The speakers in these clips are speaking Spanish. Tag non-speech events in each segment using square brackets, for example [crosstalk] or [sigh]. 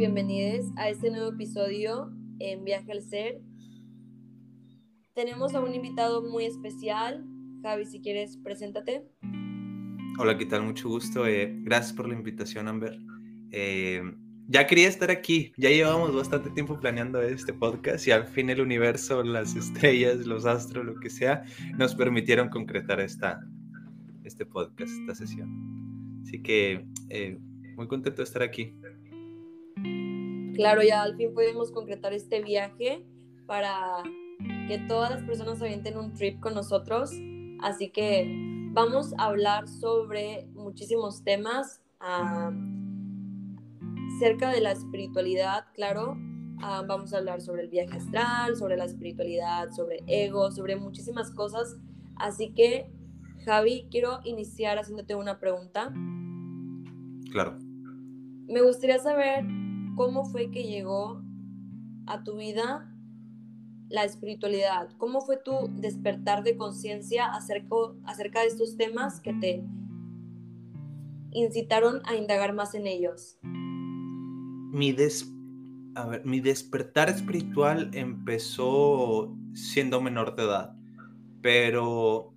bienvenidos a este nuevo episodio en Viaje al Ser. Tenemos a un invitado muy especial. Javi, si quieres, preséntate. Hola, ¿qué tal? Mucho gusto. Eh, gracias por la invitación, Amber. Eh, ya quería estar aquí. Ya llevamos bastante tiempo planeando este podcast y al fin el universo, las estrellas, los astros, lo que sea, nos permitieron concretar esta, este podcast, esta sesión. Así que eh, muy contento de estar aquí. Claro, ya al fin pudimos concretar este viaje para que todas las personas avienten un trip con nosotros. Así que vamos a hablar sobre muchísimos temas ah, cerca de la espiritualidad, claro. Ah, vamos a hablar sobre el viaje astral, sobre la espiritualidad, sobre ego, sobre muchísimas cosas. Así que, Javi, quiero iniciar haciéndote una pregunta. Claro. Me gustaría saber cómo fue que llegó a tu vida la espiritualidad, cómo fue tu despertar de conciencia acerca, acerca de estos temas que te incitaron a indagar más en ellos. Mi, des... a ver, mi despertar espiritual empezó siendo menor de edad, pero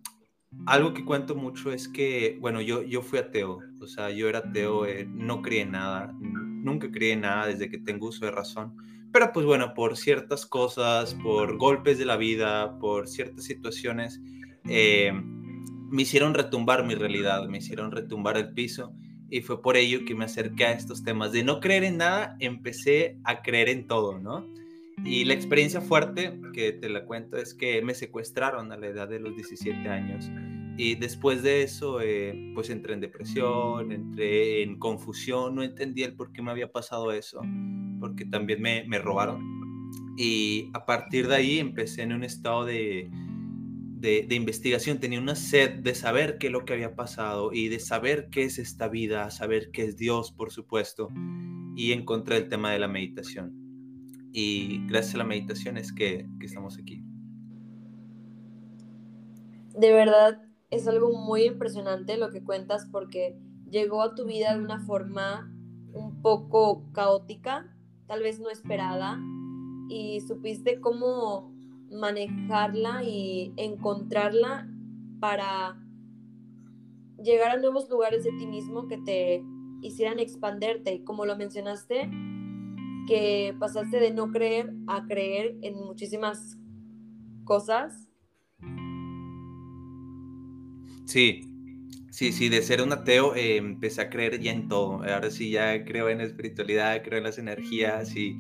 algo que cuento mucho es que, bueno, yo, yo fui ateo, o sea, yo era ateo, eh, no creía en nada, nunca creí en nada desde que tengo uso de razón. Pero pues bueno, por ciertas cosas, por golpes de la vida, por ciertas situaciones, eh, me hicieron retumbar mi realidad, me hicieron retumbar el piso y fue por ello que me acerqué a estos temas. De no creer en nada, empecé a creer en todo, ¿no? Y la experiencia fuerte, que te la cuento, es que me secuestraron a la edad de los 17 años. Y después de eso, eh, pues entré en depresión, entré en confusión, no entendía el por qué me había pasado eso, porque también me, me robaron. Y a partir de ahí empecé en un estado de, de, de, investigación, tenía una sed de saber qué es lo que había pasado y de saber qué es esta vida, saber qué es Dios, por supuesto, y encontré el tema de la meditación. Y gracias a la meditación es que, que estamos aquí. De verdad, es algo muy impresionante lo que cuentas porque llegó a tu vida de una forma un poco caótica, tal vez no esperada, y supiste cómo manejarla y encontrarla para llegar a nuevos lugares de ti mismo que te hicieran expanderte. Y como lo mencionaste, que pasaste de no creer a creer en muchísimas cosas Sí, sí, sí, de ser un ateo eh, empecé a creer ya en todo. Ahora sí ya creo en la espiritualidad, creo en las energías y,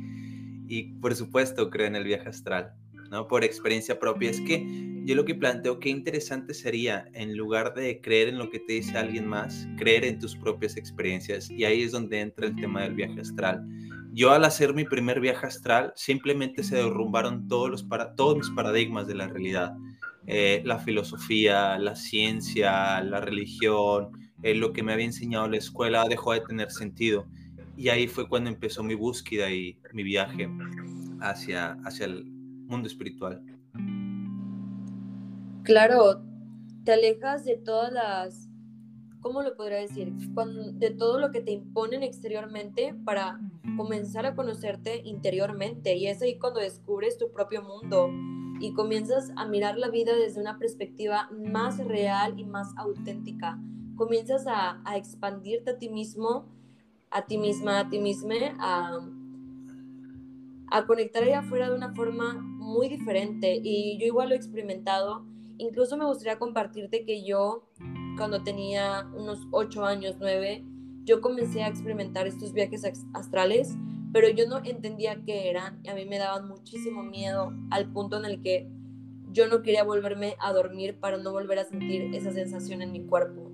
y por supuesto creo en el viaje astral, ¿no? Por experiencia propia. Es que yo lo que planteo, qué interesante sería, en lugar de creer en lo que te dice alguien más, creer en tus propias experiencias. Y ahí es donde entra el tema del viaje astral. Yo al hacer mi primer viaje astral, simplemente se derrumbaron todos, los para, todos mis paradigmas de la realidad eh, la filosofía, la ciencia, la religión, eh, lo que me había enseñado la escuela dejó de tener sentido. Y ahí fue cuando empezó mi búsqueda y mi viaje hacia, hacia el mundo espiritual. Claro, te alejas de todas las, ¿cómo lo podría decir? de todo lo que te imponen exteriormente para comenzar a conocerte interiormente. Y es ahí cuando descubres tu propio mundo, y comienzas a mirar la vida desde una perspectiva más real y más auténtica. Comienzas a, expandirte a ti mismo, a ti misma, a ti misma, a, conectar allá afuera de una forma muy diferente. Y yo igual lo he experimentado. Incluso me gustaría compartirte que yo, cuando tenía unos 8 años, 9, yo comencé a experimentar estos viajes astrales pero yo no entendía qué eran y a mí me daban muchísimo miedo al punto en el que yo no quería volverme a dormir para no volver a sentir esa sensación en mi cuerpo.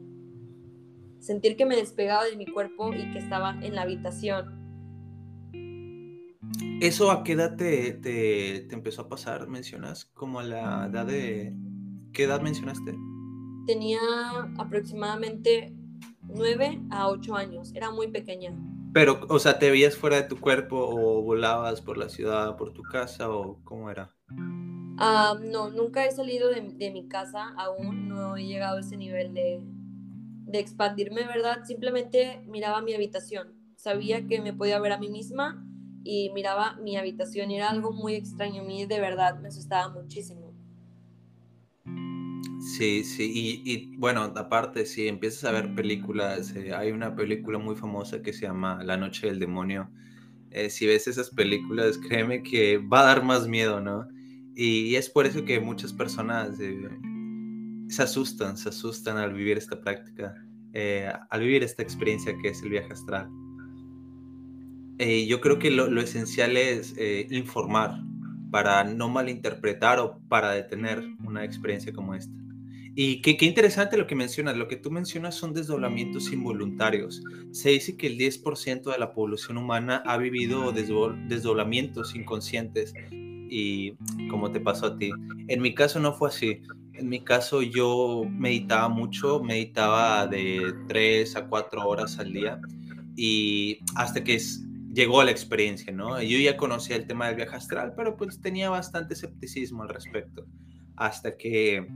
Sentir que me despegaba de mi cuerpo y que estaba en la habitación. ¿Eso a qué edad te, te, te empezó a pasar? ¿Mencionas? ¿Como a la edad de... ¿Qué edad mencionaste? Tenía aproximadamente 9 a 8 años. Era muy pequeña. Pero, o sea, ¿te veías fuera de tu cuerpo o volabas por la ciudad, por tu casa o cómo era? Ah, no, nunca he salido de, mi casa, aún no he llegado a ese nivel de, de expandirme, ¿verdad? Simplemente miraba mi habitación. sabía que me podía ver a mí misma y miraba mi habitación era algo muy extraño. A mí de verdad me asustaba muchísimo. Sí, sí, y, bueno, aparte, si empiezas a ver películas, eh, hay una película muy famosa que se llama La Noche del Demonio. Eh, si ves esas películas, créeme que va a dar más miedo, ¿no? Y, es por eso que muchas personas eh, se asustan, se asustan al vivir esta práctica, al vivir esta experiencia que es el viaje astral. yo creo que lo, lo esencial es informar para no malinterpretar o para detener una experiencia como esta. Y qué, interesante lo que mencionas. Lo que tú mencionas son desdoblamientos involuntarios. Se dice que el 10% de la población humana ha vivido desdoblamientos inconscientes. Y como te pasó a ti. En mi caso no fue así. En mi caso yo meditaba mucho, meditaba de 3 a 4 horas al día. Y hasta que llegó la experiencia, ¿no? Yo ya conocía el tema del viaje astral, pero pues tenía bastante escepticismo al respecto. Hasta que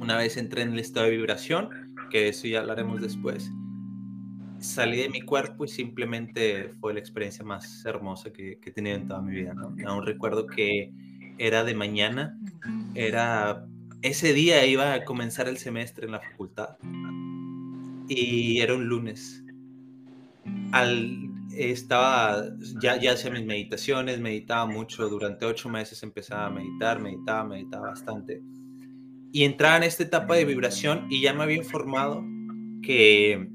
una vez entré en el estado de vibración, que eso ya hablaremos después, salí de mi cuerpo y simplemente fue la experiencia más hermosa que, he tenido en toda mi vida. Aún recuerdo que era de mañana, era ese día iba a comenzar el semestre en la facultad y era un lunes. Estaba, ya, ya hacía mis meditaciones, meditaba mucho, durante ocho meses empezaba a meditar, meditaba, meditaba bastante y entraba en esta etapa de vibración y ya me había informado que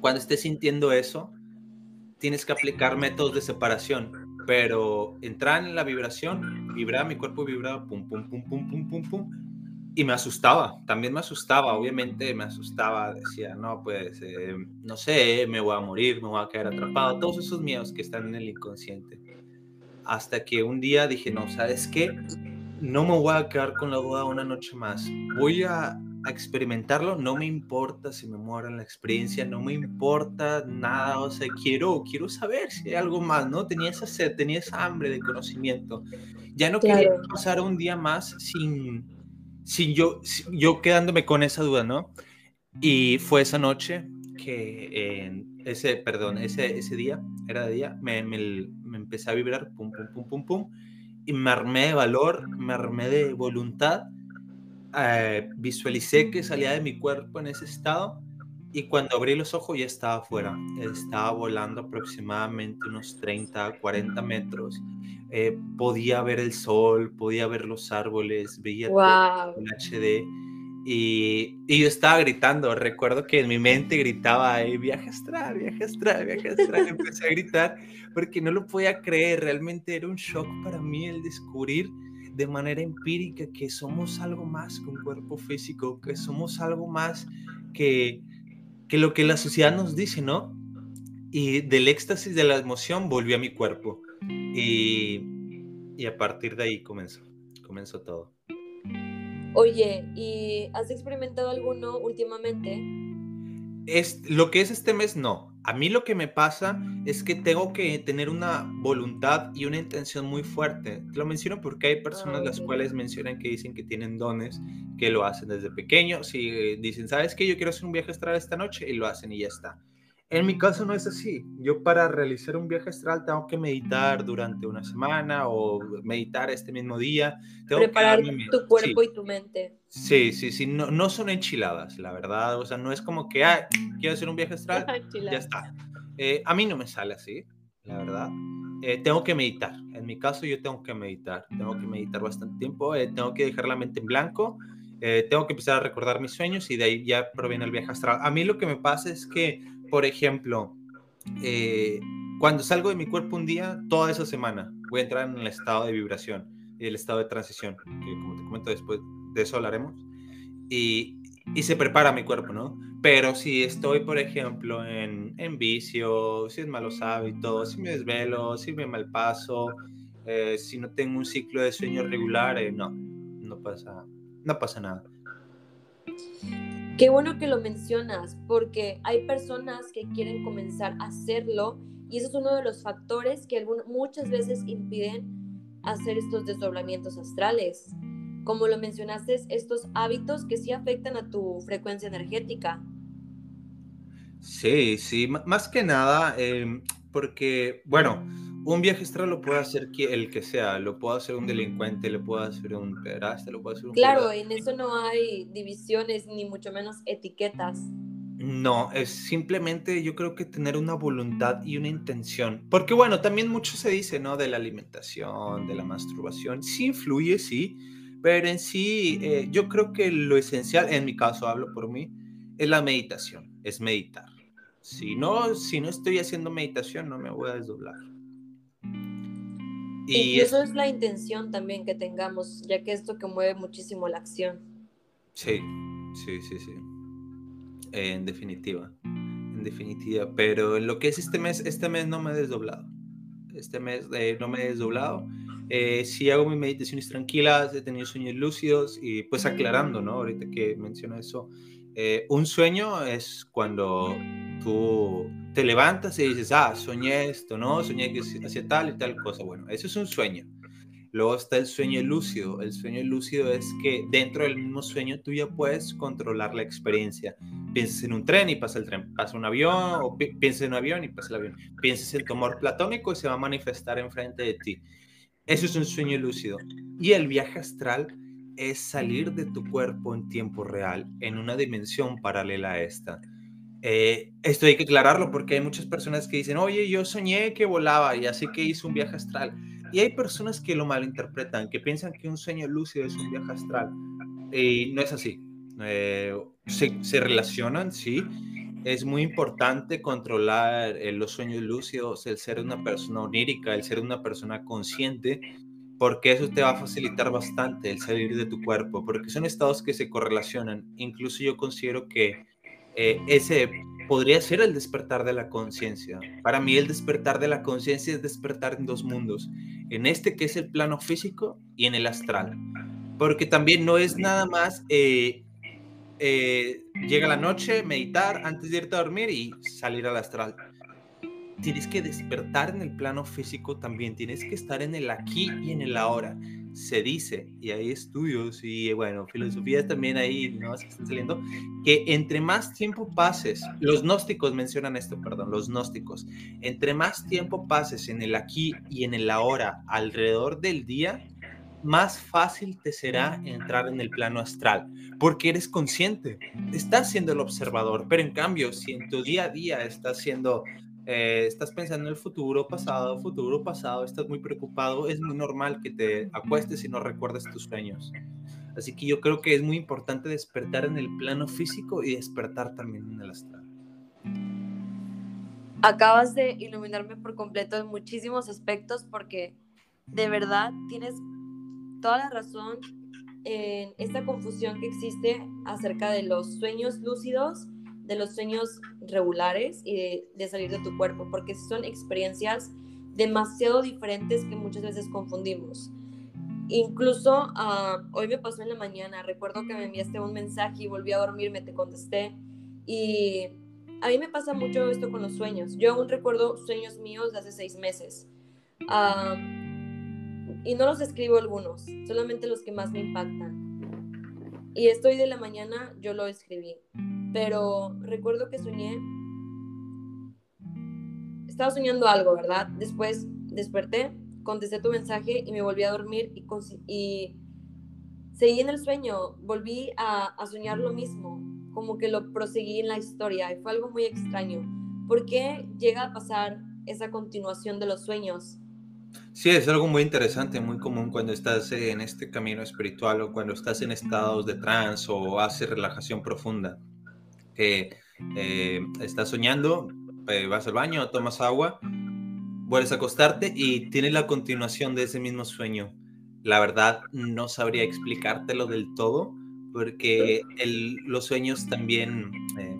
cuando estés sintiendo eso, tienes que aplicar métodos de separación, pero entrar en la vibración, vibraba, mi cuerpo vibraba, pum, pum, pum, pum, pum, pum, pum, y me asustaba, también me asustaba, obviamente me asustaba, decía, no, pues, eh, no sé, me voy a morir, me voy a quedar atrapado, todos esos miedos que están en el inconsciente. Hasta que un día dije, no, ¿sabes qué? No me voy a quedar con la duda una noche más. Voy a, experimentarlo, no me importa si me muero en la experiencia, no me importa nada, o sea, quiero, quiero saber si hay algo más, ¿no? Tenía esa sed, tenía esa hambre de conocimiento. Ya no quería pasar un día más sin, sin yo, yo quedándome con esa duda, ¿no? Y fue esa noche que, ese, perdón, ese, ese día, era de día, me, me, me empecé a vibrar, pum, pum, pum, pum, pum y me armé de valor, me armé de voluntad, eh, visualicé que salía de mi cuerpo en ese estado y cuando abrí los ojos ya estaba afuera, estaba volando aproximadamente unos 30, 40 metros, eh, podía ver el sol, podía ver los árboles, veía todo en HD y, y, yo estaba gritando, recuerdo que en mi mente gritaba, viaje astral, viaje astral, viaje astral, empecé a gritar porque no lo podía creer, realmente era un shock para mí el descubrir de manera empírica que somos algo más que un cuerpo físico, que somos algo más que, que lo que la sociedad nos dice, ¿no? Y del éxtasis de la emoción volví a mi cuerpo y, y a partir de ahí comenzó, comenzó todo. Oye, ¿y has experimentado alguno últimamente? Es, lo que es este mes, no. A mí lo que me pasa es que tengo que tener una voluntad y una intención muy fuerte. Te lo menciono porque hay personas las cuales mencionan que dicen que tienen dones, que lo hacen desde pequeños y dicen, ¿sabes qué? Yo quiero hacer un viaje astral esta noche y lo hacen y ya está. En mi caso no es así. Yo para realizar un viaje astral tengo que meditar durante una semana o meditar este mismo día. Tengo Preparar tu cuerpo y tu mente. Sí, sí, sí. No, no, son enchiladas, la verdad. O sea, no es como que, ah, quiero hacer un viaje astral, [laughs] ya está. Eh, a mí no me sale así, la verdad. Eh, tengo que meditar. En mi caso yo tengo que meditar. Tengo que meditar bastante tiempo. Eh, tengo que dejar la mente en blanco. tengo que empezar a recordar mis sueños y de ahí ya proviene el viaje astral. A mí lo que me pasa es que por ejemplo, eh, cuando salgo de mi cuerpo un día, toda esa semana voy a entrar en el estado de vibración el estado de transición, que como te comento después de eso hablaremos, y, y se prepara mi cuerpo, ¿no? Pero si estoy, por ejemplo, en, en vicio, si es malos hábitos, si me desvelo, si me malpaso, eh, si no tengo un ciclo de sueño regular, eh, no, no pasa, no pasa nada. Qué bueno que lo mencionas, porque hay personas que quieren comenzar a hacerlo y eso es uno de los factores que muchas veces impiden hacer estos desdoblamientos astrales. Como lo mencionaste, estos hábitos que sí afectan a tu frecuencia energética. Sí, sí, más que nada, em, porque, bueno, un viaje astral lo puede hacer el que sea, lo puede hacer un delincuente, lo puede hacer un pederasta, lo puede hacer un... Claro, en eso no hay divisiones ni mucho menos etiquetas. No, es simplemente yo creo que tener una voluntad y una intención. Porque bueno, también mucho se dice, ¿no? De la alimentación, de la masturbación. Sí influye, sí, pero en sí eh, yo creo que lo esencial, en mi caso hablo por mí, es la meditación, es meditar. Si no, si no estoy haciendo meditación, no me voy a desdoblar. Y, eso es la intención también que tengamos, ya que esto que mueve muchísimo la acción. Sí, sí, sí, sí. En definitiva, en definitiva. Pero en lo que es este mes, este mes no me he desdoblado. Este mes eh, no me he desdoblado. Eh, sí hago mis meditaciones tranquilas, he tenido sueños lúcidos y pues aclarando, ¿no? Ahorita que menciona eso, eh, un sueño es cuando tú te levantas y dices, ah, soñé esto, ¿no? Soñé que hacía tal y tal cosa. Bueno, eso es un sueño. Luego está el sueño lúcido. El sueño lúcido es que dentro del mismo sueño tú ya puedes controlar la experiencia. Piensas en un tren y pasa el tren, pasa un avión, o piensas en un avión y pasa el avión. Piensas en tu amor platónico y se va a manifestar enfrente de ti. Eso es un sueño lúcido. Y el viaje astral es salir de tu cuerpo en tiempo real, en una dimensión paralela a esta. Eh, esto hay que aclararlo porque hay muchas personas que dicen, oye, yo soñé que volaba y así que hice un viaje astral. Y hay personas que lo malinterpretan, que piensan que un sueño lúcido es un viaje astral. Y no es así. Eh, se, relacionan, sí. Es muy importante controlar eh, los sueños lúcidos, el ser una persona onírica, el ser una persona consciente, porque eso te va a facilitar bastante el salir de tu cuerpo, porque son estados que se correlacionan. Incluso yo considero que eh, ese podría ser el despertar de la conciencia. Para mí el despertar de la conciencia es despertar en dos mundos, en este que es el plano físico y en el astral. Porque también no es nada más eh, eh, llega la noche, meditar antes de irte a dormir y salir al astral. Tienes que despertar en el plano físico también, tienes que estar en el aquí y en el ahora se dice, y hay estudios y bueno, filosofía también ahí, ¿no? Se están saliendo, que entre más tiempo pases, los gnósticos mencionan esto, perdón, los gnósticos, entre más tiempo pases en el aquí y en el ahora alrededor del día, más fácil te será entrar en el plano astral, porque eres consciente, estás siendo el observador, pero en cambio, si en tu día a día estás siendo eh, estás pensando en el futuro, pasado, futuro, pasado, estás muy preocupado, es muy normal que te acuestes y no recuerdes tus sueños. Así que yo creo que es muy importante despertar en el plano físico y despertar también en el astral. Acabas de iluminarme por completo en muchísimos aspectos porque de verdad tienes toda la razón en esta confusión que existe acerca de los sueños lúcidos de los sueños regulares y de, salir de tu cuerpo, porque son experiencias demasiado diferentes que muchas veces confundimos. Incluso ah, hoy me pasó en la mañana, recuerdo que me enviaste un mensaje y volví a dormirme, te contesté y a mí me pasa mucho esto con los sueños. Yo aún recuerdo sueños míos de hace seis meses ah, y no los escribo algunos, solamente los que más me impactan. Y estoy de la mañana, yo lo escribí pero recuerdo que soñé, estaba soñando algo, ¿verdad? Después desperté, contesté tu mensaje y me volví a dormir y, y seguí en el sueño, volví a, a, soñar lo mismo, como que lo proseguí en la historia y fue algo muy extraño. ¿Por qué llega a pasar esa continuación de los sueños? Sí, es algo muy interesante, muy común cuando estás en este camino espiritual o cuando estás en estados de trance o haces relajación profunda que eh, estás soñando, eh, vas al baño, tomas agua, vuelves a acostarte y tienes la continuación de ese mismo sueño. La verdad, no sabría explicártelo del todo, porque los sueños también eh,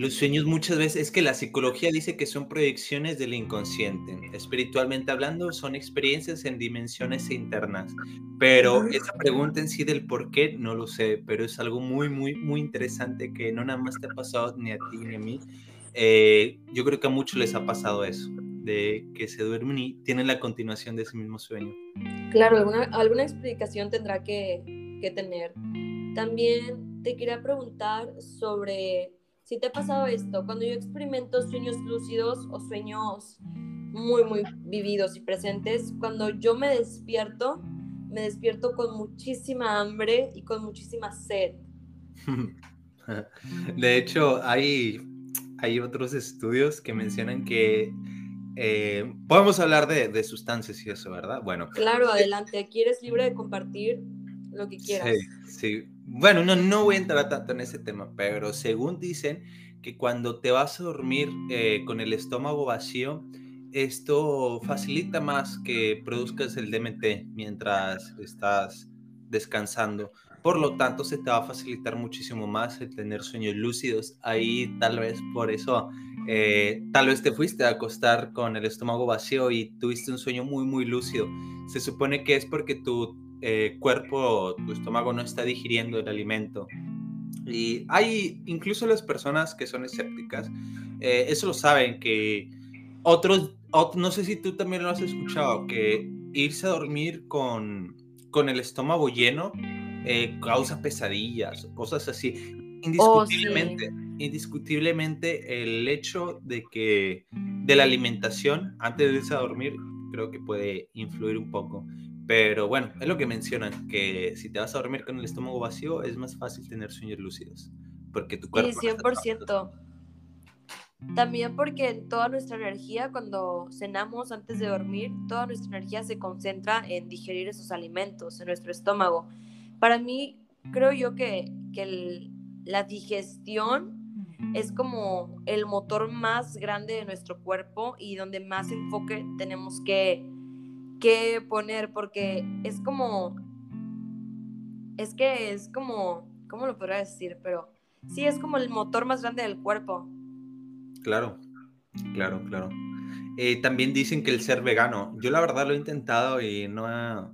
los sueños muchas veces es que la psicología dice que son proyecciones del inconsciente. Espiritualmente hablando, son experiencias en dimensiones internas. Pero esa pregunta en sí del por qué no lo sé, pero es algo muy, muy, muy interesante que no nada más te ha pasado ni a ti ni a mí. Eh, yo creo que a muchos les ha pasado eso, de que se duermen y tienen la continuación de ese mismo sueño. Claro, alguna, alguna explicación tendrá que, que tener. También te quería preguntar sobre si te ha pasado esto, cuando yo experimento sueños lúcidos o sueños muy, muy vividos y presentes, cuando yo me despierto, me despierto con muchísima hambre y con muchísima sed. [laughs] De hecho, hay, hay otros estudios que mencionan que eh, podemos hablar de, de, sustancias y eso, ¿verdad? Bueno. Claro, adelante. Aquí eres libre de compartir lo que quieras. Sí, sí. Bueno, no, no voy a entrar tanto en ese tema, pero según dicen que cuando te vas a dormir eh, con el estómago vacío, esto facilita más que produzcas el DMT mientras estás descansando. Por lo tanto, se te va a facilitar muchísimo más el tener sueños lúcidos. Ahí tal vez por eso, eh, tal vez te fuiste a acostar con el estómago vacío y tuviste un sueño muy, muy lúcido. Se supone que es porque tu eh, cuerpo, tu estómago no está digiriendo el alimento. Y hay incluso las personas que son escépticas, eh, eso lo saben, que otros, no sé si tú también lo has escuchado, que irse a dormir con, con el estómago lleno eh, causa pesadillas, cosas así. Oh, indiscutiblemente, indiscutiblemente el hecho de que de la alimentación antes de irse a dormir creo que puede influir un poco. Pero bueno, es lo que mencionan, que si te vas a dormir con el estómago vacío es más fácil tener sueños lúcidos, porque tu cuerpo... Sí, 100%. También porque toda nuestra energía, cuando cenamos antes de dormir, toda nuestra energía se concentra en digerir esos alimentos en nuestro estómago. Para mí, creo yo que, que la digestión es como el motor más grande de nuestro cuerpo y donde más enfoque tenemos que qué poner, porque es como, es que es como, ¿cómo lo podría decir? Pero sí, es como el motor más grande del cuerpo. Claro, claro, claro. Eh, también dicen que el ser vegano, yo la verdad lo he intentado y no ha...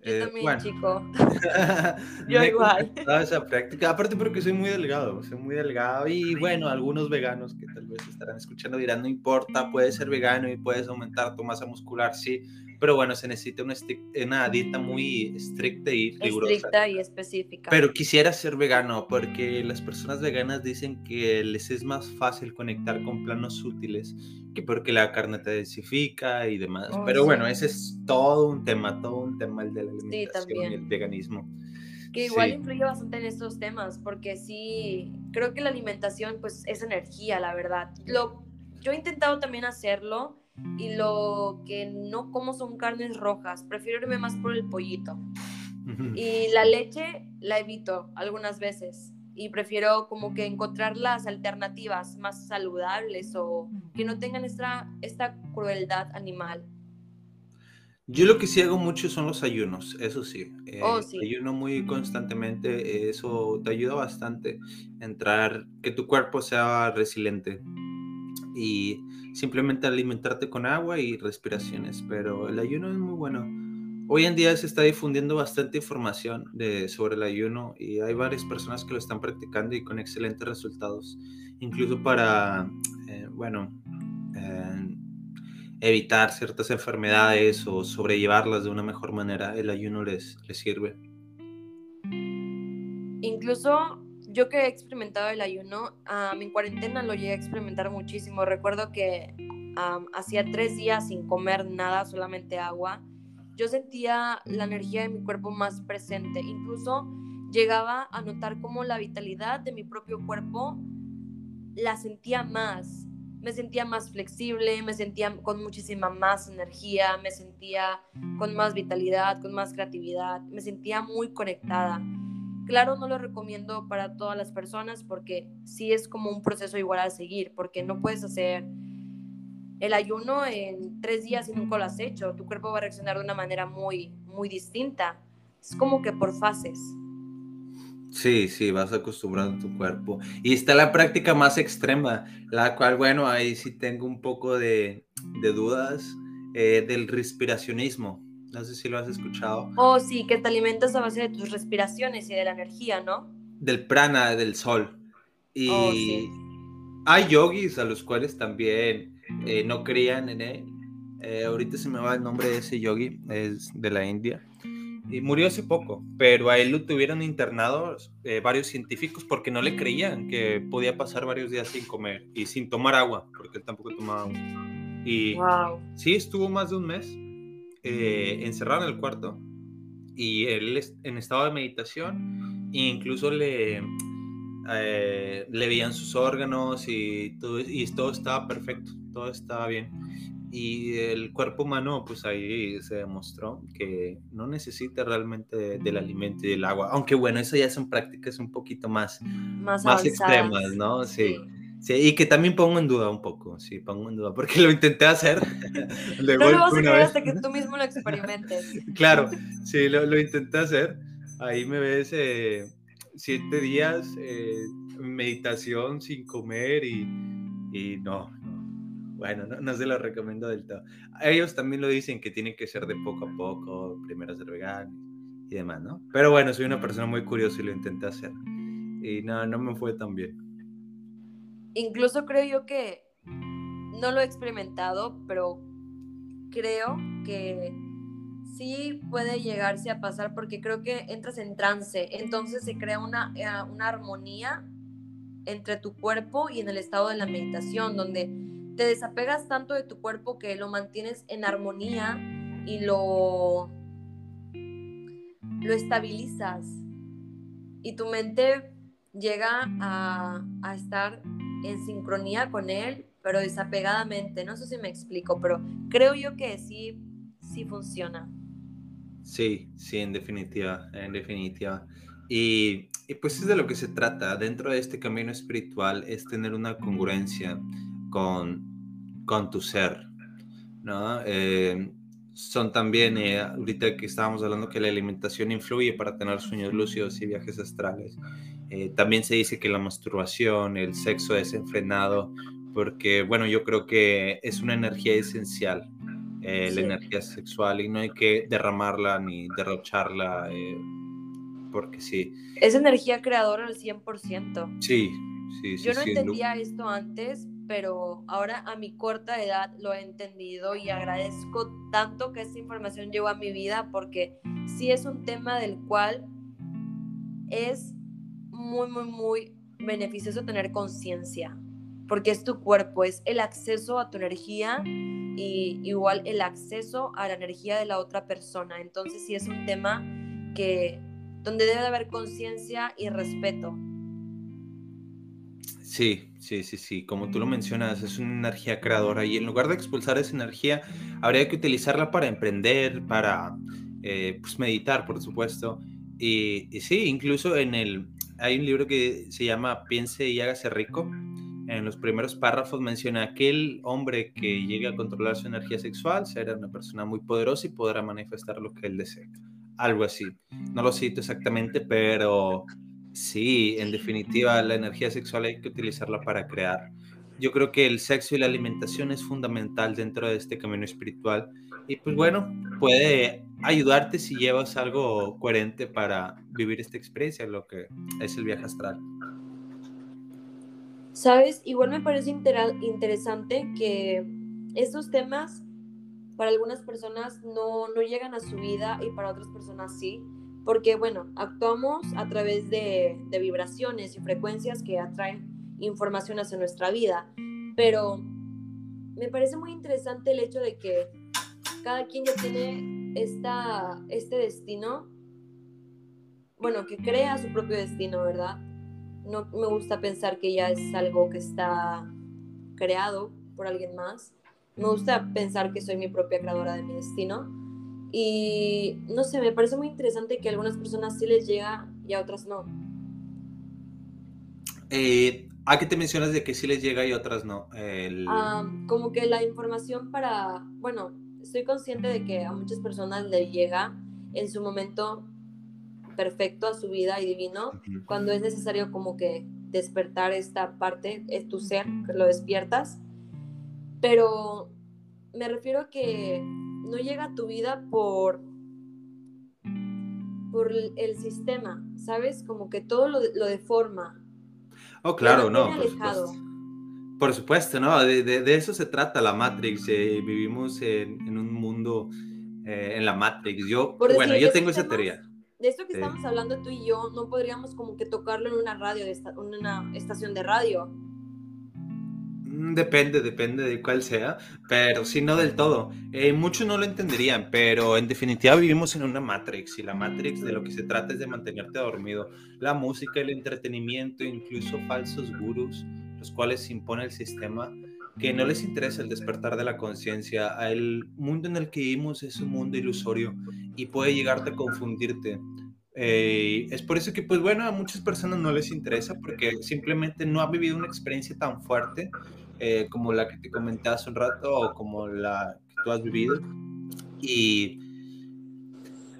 Yo eh, también, chico. [laughs] yo igual. esa práctica, aparte porque soy muy delgado, soy muy delgado y bueno, algunos veganos que tal vez estarán escuchando dirán, no importa, puedes ser vegano y puedes aumentar tu masa muscular, sí, pero bueno, se necesita una, una dieta muy estricta y rigurosa. Estricta y específica. Pero quisiera ser vegano porque las personas veganas dicen que les es más fácil conectar con planos útiles que porque la carne te densifica y demás. Oh, pero bueno, ese es todo un tema, todo un tema el de la alimentación y el veganismo. Que igual influye bastante en estos temas, porque sí, creo que la alimentación pues es energía, la verdad. Lo, yo he intentado también hacerlo, y lo que no como son carnes rojas, prefiero irme más por el pollito. Y la leche la evito algunas veces y prefiero como que encontrar las alternativas más saludables o que no tengan esta, esta crueldad animal. Yo lo que sí hago mucho son los ayunos, eso sí. Eh, oh, sí. Ayuno muy constantemente, eso te ayuda bastante a entrar, que tu cuerpo sea resiliente. Y simplemente alimentarte con agua y respiraciones, pero el ayuno es muy bueno. Hoy en día se está difundiendo bastante información sobre el ayuno y hay varias personas que lo están practicando y con excelentes resultados, incluso para, eh, bueno, eh, evitar ciertas enfermedades o sobrellevarlas de una mejor manera, el ayuno les, les sirve. Incluso yo que he experimentado el ayuno, um, en cuarentena lo llegué a experimentar muchísimo. Recuerdo que hacía tres días sin comer nada, solamente agua. Yo sentía la energía de mi cuerpo más presente. Incluso llegaba a notar como la vitalidad de mi propio cuerpo la sentía más. Me sentía más flexible, me sentía con muchísima más energía, me sentía con más vitalidad, con más creatividad, me sentía muy conectada. Claro, no lo recomiendo para todas las personas porque sí es como un proceso igual a seguir, porque no puedes hacer el ayuno en tres días y nunca lo has hecho. Tu cuerpo va a reaccionar de una manera muy, muy distinta. Es como que por fases. Sí, sí, vas acostumbrando tu cuerpo. Y está la práctica más extrema, la cual, bueno, ahí sí tengo un poco de, dudas eh, del respiracionismo. No sé si lo has escuchado. Oh, sí, que te alimentas a base de tus respiraciones y de la energía, ¿no? Del prana, del sol. Y oh, hay yogis a los cuales también eh, no creían en él. Eh, ahorita se me va el nombre de ese yogi, es de la India. y murió hace poco, pero a él lo tuvieron internado eh, varios científicos porque no le creían que podía pasar varios días sin comer y sin tomar agua, porque él tampoco tomaba agua. Y sí, estuvo más de un mes eh, encerrado en el cuarto y él en estado de meditación e incluso le, eh, le veían sus órganos y todo, y todo estaba perfecto, todo estaba bien. Y el cuerpo humano, pues ahí se demostró que no necesita realmente del alimento y del agua. Aunque bueno, eso ya son prácticas un poquito más, más, extremas, ¿no? Sí. sí. Y que también pongo en duda un poco, sí, pongo en duda, porque [laughs] lo intenté hacer. [laughs] no lo vas a creer hasta que tú mismo lo [laughs] experimentes. claro, sí, lo, lo, intenté hacer. Ahí me ves eh, siete días, eh, meditación sin comer y, y no, bueno, no, se lo recomiendo del todo. Ellos también lo dicen que tiene que ser de poco a poco, primero ser vegano y demás, ¿no? Pero bueno, soy una persona muy curiosa y lo intenté hacer. Y no, no me fue tan bien. Incluso creo yo que no lo he experimentado, pero creo que sí puede llegarse a pasar porque creo que entras en trance, entonces se crea una, eh, una armonía entre tu cuerpo y en el estado de la meditación, donde te desapegas tanto de tu cuerpo que lo mantienes en armonía y lo, lo estabilizas. Y tu mente llega a, a estar en sincronía con él, pero desapegadamente. No sé si me explico, pero creo yo que sí, sí funciona. Sí, sí, en definitiva, en definitiva. Y, y, pues es de lo que se trata. Dentro de este camino espiritual es tener una congruencia con, con tu ser, ¿no? Eh, son también, eh, ahorita que estábamos hablando que la alimentación influye para tener sueños lúcidos y viajes astrales, eh, también se dice que la masturbación, el sexo desenfrenado, porque, bueno, yo creo que es una energía esencial, la energía sexual, y no hay que derramarla ni derrocharla, porque sí. Es energía creadora al 100%. Sí, sí, sí. Yo no entendía esto antes, pero ahora a mi corta edad lo he entendido y agradezco tanto que esta información llegó a mi vida porque sí es un tema del cual es muy, muy, muy beneficioso tener conciencia, porque es tu cuerpo, es el acceso a tu energía y igual el acceso a la energía de la otra persona. Entonces sí es un tema que donde debe haber conciencia y respeto. Sí, sí, sí, sí. Como tú lo mencionas, es una energía creadora y en lugar de expulsar esa energía, habría que utilizarla para emprender, para eh, pues meditar, por supuesto. Y, sí, incluso en el hay un libro que se llama Piense y hágase rico. En los primeros párrafos menciona aquel hombre que llegue a controlar su energía sexual será una persona muy poderosa y podrá manifestar lo que él desee. Algo así. No lo cito exactamente, pero Sí, en definitiva, la energía sexual hay que utilizarla para crear. Yo creo que el sexo y la alimentación es fundamental dentro de este camino espiritual y pues bueno, puede ayudarte si llevas algo coherente para vivir esta experiencia, lo que es el viaje astral. Sabes, igual me parece interesante que estos temas para algunas personas no, no llegan a su vida y para otras personas sí porque bueno, actuamos a través de, vibraciones y frecuencias que atraen información hacia nuestra vida, pero me parece muy interesante el hecho de que cada quien ya tiene esta, este destino, bueno, que crea su propio destino, ¿verdad? No me gusta pensar que ya es algo que está creado por alguien más. Me gusta pensar que soy mi propia creadora de mi destino y no sé, me parece muy interesante que a algunas personas sí les llega y a otras no. Eh, ¿A qué te mencionas de que sí les llega y otras no? como que la información para, bueno, estoy consciente de que a muchas personas le llega en su momento perfecto a su vida y divino, cuando es necesario como que despertar esta parte, es tu ser, que lo despiertas, pero me refiero a que no llega a tu vida por, por el sistema, ¿sabes? Como que todo lo, lo deforma. Oh, claro, no. Por supuesto. no, de, eso se trata la Matrix. Eh, vivimos en, un mundo eh, en la Matrix. Yo, bueno, yo tengo esa teoría. De esto que estamos hablando tú y yo, no podríamos como que tocarlo en una radio, de una estación de radio. Mm, depende, depende de cuál sea, pero sí, no del todo. Eh, muchos no lo entenderían, pero en definitiva vivimos en una Matrix y la Matrix de lo que se trata es de mantenerte dormido. La música, el entretenimiento, incluso falsos gurús, los cuales impone el sistema, que no les interesa el despertar de la conciencia. El mundo en el que vivimos es un mundo ilusorio y puede llegarte a confundirte. Eh, es por eso que, pues bueno, a muchas personas no les interesa porque simplemente no ha vivido una experiencia tan fuerte eh, como la que te comenté hace un rato o como la que tú has vivido. Y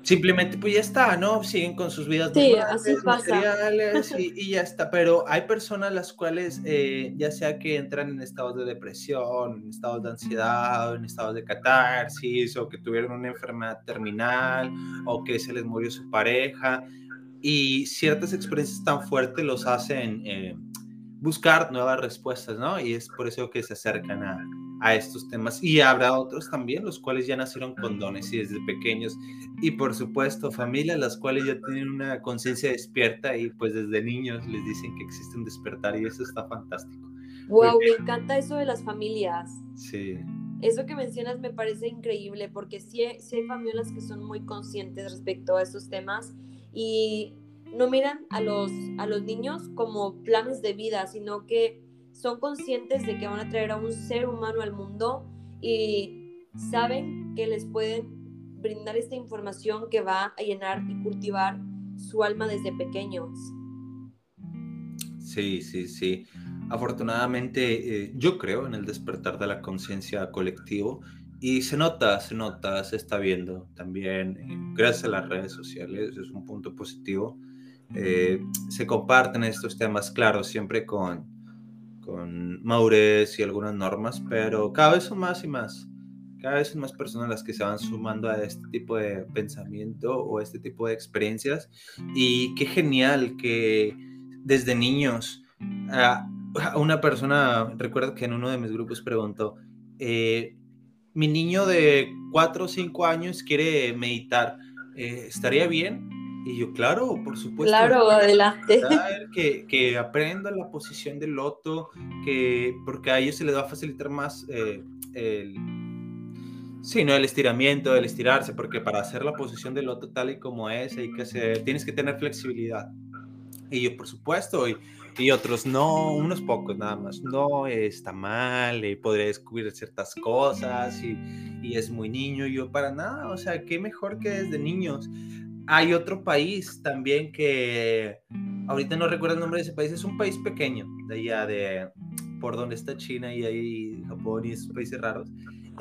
simplemente pues ya está, ¿no? Siguen con sus vidas sí, así materiales [laughs] y, ya está. Pero hay personas las cuales eh, ya sea que entran en estados de depresión, en estados de ansiedad, en estados de catarsis, o que tuvieron una enfermedad terminal, o que se les murió su pareja. Y ciertas experiencias tan fuertes los hacen eh, buscar nuevas respuestas, ¿no? Y es por eso que se acercan a, a estos temas. Y habrá otros también, los cuales ya nacieron con dones y desde pequeños. Y por supuesto, familias las cuales ya tienen una conciencia despierta y pues desde niños les dicen que existe un despertar y eso está fantástico. Wow, me encanta eso de las familias. Sí. Eso que mencionas me parece increíble porque sí, sí hay familias que son muy conscientes respecto a estos temas y no miran a los, a los niños como planes de vida, sino que son conscientes de que van a traer a un ser humano al mundo y saben que les pueden brindar esta información que va a llenar y cultivar su alma desde pequeños. Sí, sí, sí. Afortunadamente, eh, yo creo en el despertar de la conciencia colectivo y se nota, se nota, se está viendo también, eh, gracias a las redes sociales, es un punto positivo. Eh, se comparten estos temas, claro, siempre con, con madurez y algunas normas, pero cada vez son más y más. Cada vez son más personas las que se van sumando a este tipo de pensamiento o este tipo de experiencias. Y qué genial que desde niños a una persona, recuerdo que en uno de mis grupos preguntó, eh, mi niño de 4 o 5 años quiere meditar, eh, ¿estaría bien? Y yo, claro, por supuesto. Claro, adelante. Que, que aprenda la posición del loto, que, porque a ellos se les va a facilitar más eh, el, sí, ¿no? el estiramiento, el estirarse, porque para hacer la posición del loto tal y como es, hay que hacer, tienes que tener flexibilidad. Y yo, por supuesto, y, y otros no, unos pocos nada más. No, está mal, y podría descubrir ciertas cosas y, y, es muy niño. Y yo, para nada, o sea, qué mejor que desde niños. Hay otro país también que ahorita no recuerdo el nombre de ese país, es un país pequeño, de allá de por donde está China y ahí Japón y esos países raros,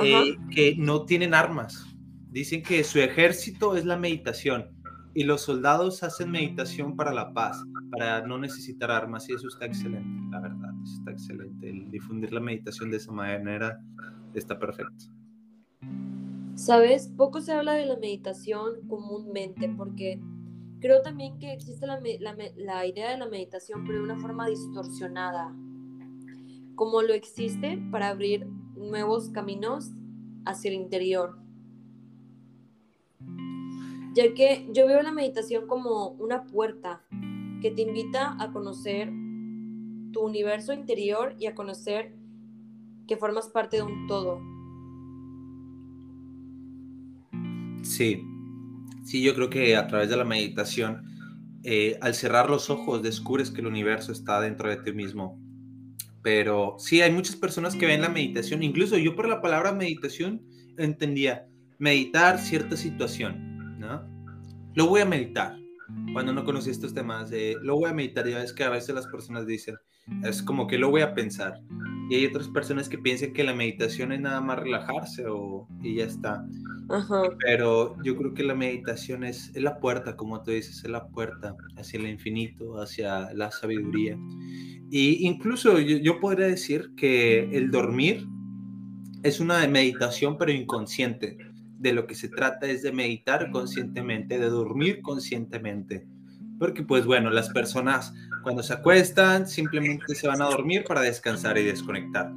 eh, que no tienen armas. Dicen que su ejército es la meditación y los soldados hacen meditación para la paz, para no necesitar armas y eso está excelente, la verdad, está excelente. El difundir la meditación de esa manera está perfecto. Sabes, poco se habla de la meditación comúnmente porque creo también que existe la, idea de la meditación pero de una forma distorsionada, como lo existe para abrir nuevos caminos hacia el interior. Ya que yo veo la meditación como una puerta que te invita a conocer tu universo interior y a conocer que formas parte de un todo Sí, sí, yo creo que a través de la meditación, eh, al cerrar los ojos, descubres que el universo está dentro de ti mismo. Pero sí, hay muchas personas que ven la meditación, incluso yo por la palabra meditación entendía meditar cierta situación, ¿no? Lo voy a meditar. Cuando no conocí estos temas, lo voy a meditar, ya ves que a veces las personas dicen, es como que lo voy a pensar. Y hay otras personas que piensan que la meditación es nada más relajarse o, y ya está. Pero yo creo que la meditación es, es, la puerta, como tú dices, es la puerta hacia el infinito, hacia la sabiduría. Y incluso yo, yo podría decir que el dormir es una meditación, pero inconsciente. De lo que se trata es de meditar conscientemente, de dormir conscientemente. Porque pues bueno, las personas cuando se acuestan simplemente se van a dormir para descansar y desconectar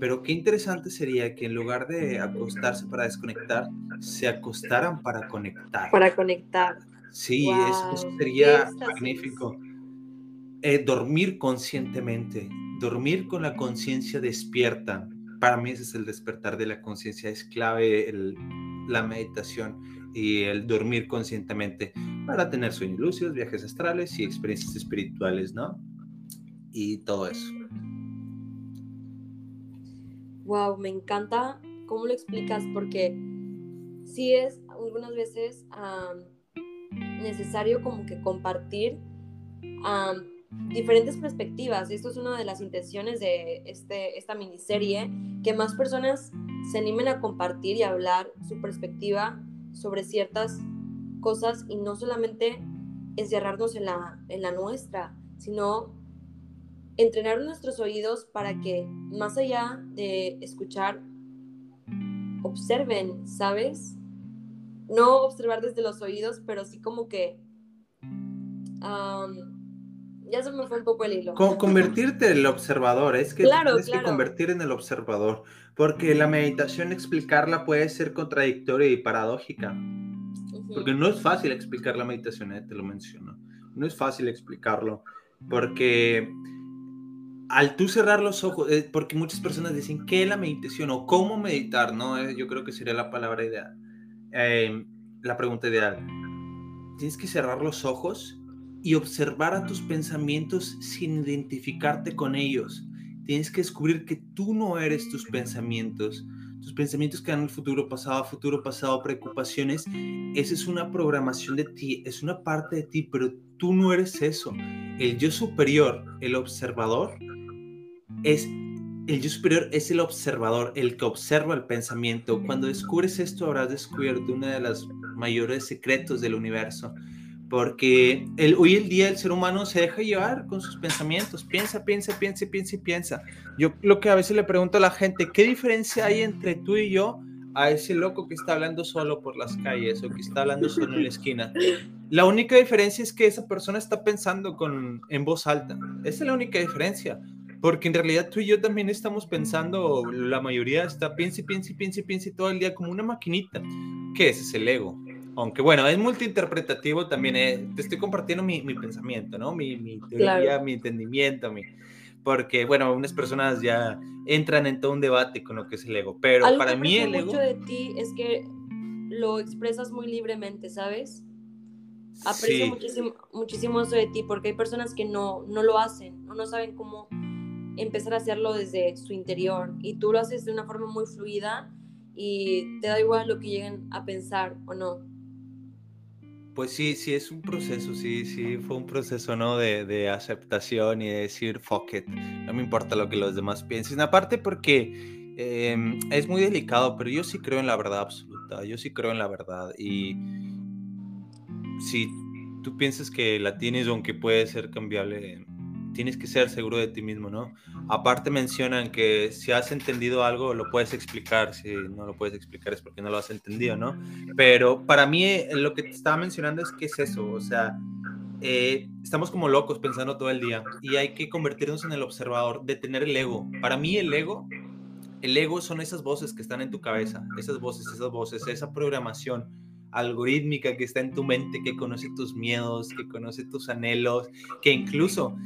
Pero qué interesante sería que en lugar de acostarse para desconectar, se acostaran para conectar. Para conectar. Sí, eso, sería magnífico. Eh, dormir conscientemente, dormir con la conciencia despierta. Para mí ese es el despertar de la conciencia, es clave la meditación y el dormir conscientemente para tener sueños lúcidos, viajes astrales y experiencias espirituales, ¿no? Y todo eso. Wow, me encanta cómo lo explicas porque sí es algunas veces necesario como que compartir diferentes perspectivas. Esto es una de las intenciones de este, esta miniserie, que más personas se animen a compartir y hablar su perspectiva sobre ciertas cosas y no solamente encerrarnos en la, en la nuestra, sino entrenar nuestros oídos para que más allá de escuchar, observen, ¿sabes? No observar desde los oídos, pero sí como que... ya se me fue un poco el hilo. convertirte en el observador, es que tienes que convertir en el observador, porque la meditación explicarla puede ser contradictoria y paradójica. Porque no es fácil explicar la meditación, eh, te lo menciono. No es fácil explicarlo, porque al tú cerrar los ojos, eh, porque muchas personas dicen qué es la meditación o cómo meditar, ¿no? Eh, yo creo que sería la palabra ideal, em, la pregunta ideal. Tienes que cerrar los ojos y observar a tus pensamientos sin identificarte con ellos. Tienes que descubrir que tú no eres tus pensamientos. Tus pensamientos que dan el futuro pasado, futuro pasado, preocupaciones. Esa es una programación de ti, es una parte de ti, pero tú no eres eso. El yo superior, el observador, es el yo superior es el observador, el que observa el pensamiento. Cuando descubres esto habrás descubierto uno de los mayores secretos del universo. Porque el, hoy el día el ser humano se deja llevar con sus pensamientos. Piensa, piensa, piensa, piensa y piensa. Yo lo que a veces le pregunto a la gente, ¿qué diferencia hay entre tú y yo a ese loco que está hablando solo por las calles o que está hablando solo en la esquina? La única diferencia es que esa persona está pensando con, en voz alta. Esa es la única diferencia. Porque en realidad tú y yo también estamos pensando, la mayoría está piensa piensa piensa piensa todo el día como una maquinita. ¿Qué es? Es el ego. Aunque bueno, es multiinterpretativo también. Eh, te estoy compartiendo mi, mi, pensamiento, ¿no? Mi, mi teoría, mi entendimiento, mi, porque bueno, unas personas ya entran en todo un debate con lo que es el ego, pero para mí el ego... mucho de ti es que lo expresas muy libremente, ¿sabes? Aprecio muchísimo, muchísimo eso de ti porque hay personas que no, no lo hacen, no, no saben cómo empezar a hacerlo desde su interior y tú lo haces de una forma muy fluida y te da igual lo que lleguen a pensar o no. Pues sí, sí, es un proceso, sí, sí, fue un proceso, ¿no? De, de aceptación y de decir, fuck it, no me importa lo que los demás piensen. Aparte porque em, es muy delicado, pero yo sí creo en la verdad absoluta, yo sí creo en la verdad. Y si tú piensas que la tienes, aunque puede ser cambiable, tienes que ser seguro de ti mismo, ¿no? Aparte mencionan que si has entendido algo lo puedes explicar, si no lo puedes explicar es porque no lo has entendido, ¿no? Pero para mí eh, lo que te estaba mencionando es que es eso, o sea, eh, estamos como locos pensando todo el día y hay que convertirnos en el observador, detener el ego. Para mí el ego, el ego son esas voces que están en tu cabeza, esas voces, esas voces, esa programación algorítmica que está en tu mente, que conoce tus miedos, que conoce tus anhelos, que incluso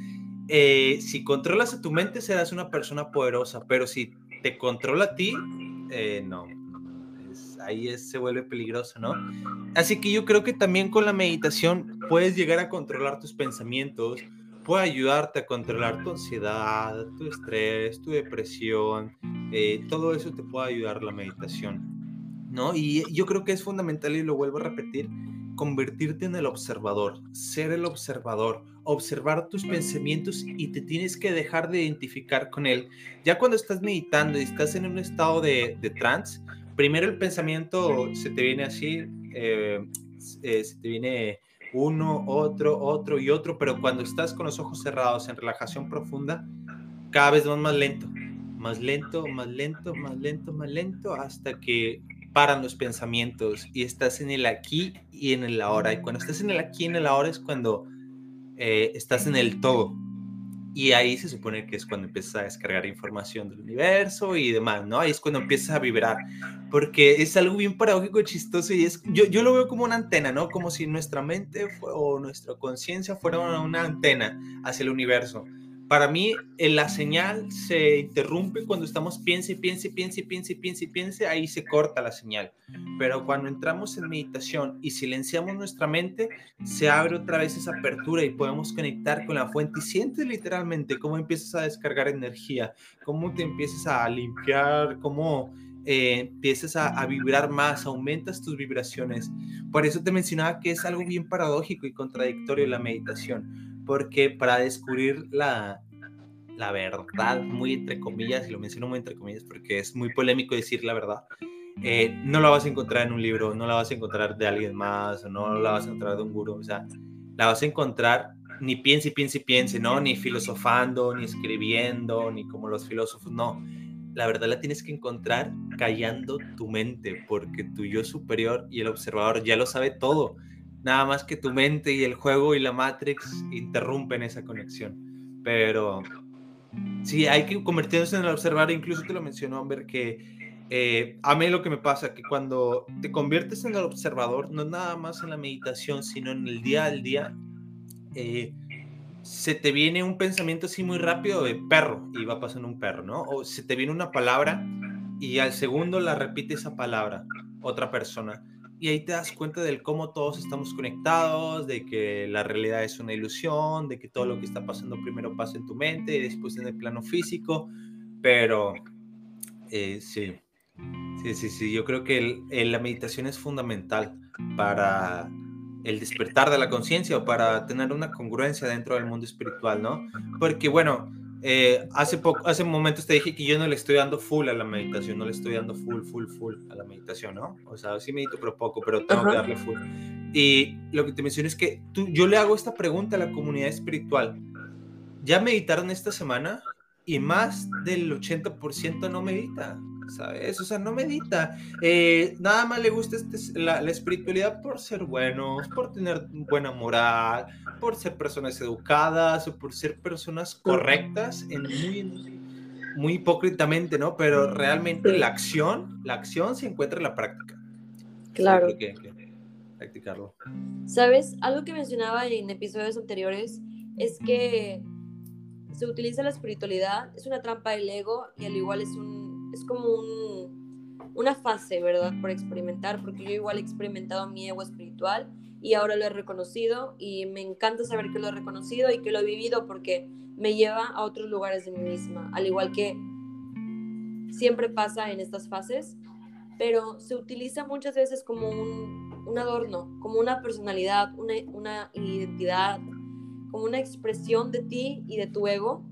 eh, si controlas a tu mente serás una persona poderosa, pero si te controla a ti, eh, no. ahí se vuelve peligroso, ¿no? Así que yo creo que también con la meditación puedes llegar a controlar tus pensamientos, puede ayudarte a controlar tu ansiedad, tu estrés, tu depresión, eh, todo eso te puede ayudar la meditación, ¿no? Y yo creo que es fundamental y lo vuelvo a repetir, convertirte en el observador, ser el observador, observar tus pensamientos y te tienes que dejar de identificar con él. Ya cuando estás meditando y estás en un estado de, de trance, primero el pensamiento se te viene así, eh, eh, se te viene uno, otro, otro y otro, pero cuando estás con los ojos cerrados en relajación profunda, cada vez vas más lento, más lento, más lento, más lento, más lento, hasta que paran los pensamientos y estás en el aquí y en el ahora. Y cuando estás en el aquí y en el ahora es cuando eh, estás en el todo. y ahí se supone que es cuando empiezas a descargar información del universo y demás, ¿no? Ahí es cuando empiezas a vibrar, porque es algo bien paradójico chistoso y es, yo, yo lo veo como una antena, ¿no? Como si nuestra mente o nuestra conciencia fuera una antena hacia el universo para mí la señal se interrumpe cuando estamos piense, piense, piense, piense, piense, piense, ahí se corta la señal. Pero cuando entramos en meditación y silenciamos nuestra mente, se abre otra vez esa apertura y podemos conectar con la fuente y sientes literalmente cómo empiezas a descargar energía, cómo te empiezas a limpiar, cómo eh, empiezas a, a, vibrar más, aumentas tus vibraciones. Por eso te mencionaba que es algo bien paradójico y contradictorio la meditación porque para descubrir la, la verdad, muy entre comillas, y lo menciono muy entre comillas porque es muy polémico decir la verdad, eh, no la vas a encontrar en un libro, no la vas a encontrar de alguien más, o no la vas a encontrar de un gurú, o sea, la vas a encontrar ni piense piense piense, ¿no? Ni filosofando, ni escribiendo, ni como los filósofos, no. La verdad la tienes que encontrar callando tu mente, porque tu yo superior y el observador ya lo sabe todo nada más que tu mente y el juego y la Matrix interrumpen esa conexión. Pero sí, hay que convertirse en el observador, incluso te lo mencionó, Amber, que eh, a mí lo que me pasa, que cuando te conviertes en el observador, no nada más en la meditación, sino en el día al día, eh, se te viene un pensamiento así muy rápido de perro y va pasando un perro, ¿no? O se te viene una palabra y al segundo la repite esa palabra otra persona y ahí te das cuenta del cómo todos estamos conectados, de que la realidad es una ilusión, de que todo lo que está pasando primero pasa en tu mente y después en el plano físico, pero eh, sí, sí, sí, sí, yo creo que la meditación es fundamental para el despertar de la conciencia o para tener una congruencia dentro del mundo espiritual, ¿no? Porque bueno, eh, hace, poco, hace momentos te dije que yo no le estoy dando full a la meditación, no le estoy dando full, full, full a la meditación, ¿no? O sea, sí medito, pero poco, pero tengo que darle full. Y lo que te menciono es que tú, yo le hago esta pregunta a la comunidad espiritual. ¿Ya meditaron esta semana? Y más del 80% no medita. ¿Sabes? O sea, no medita. Eh, nada más le gusta este, la, espiritualidad por ser buenos, por tener buena moral, por ser personas educadas o por ser personas correctas en muy, muy hipócritamente, ¿no? Pero realmente la acción, la acción se encuentra en la práctica. Claro. que, practicarlo. ¿Sabes? Algo que mencionaba en episodios anteriores es que se utiliza la espiritualidad, es una trampa del ego y al igual es un es como una fase, ¿verdad? Por experimentar, porque yo igual he experimentado mi ego espiritual y ahora lo he reconocido y me encanta saber que lo he reconocido y que lo he vivido porque me lleva a otros lugares de mí misma, al igual que siempre pasa en estas fases, pero se utiliza muchas veces como un, adorno, como una personalidad, una, identidad, como una expresión de ti y de tu ego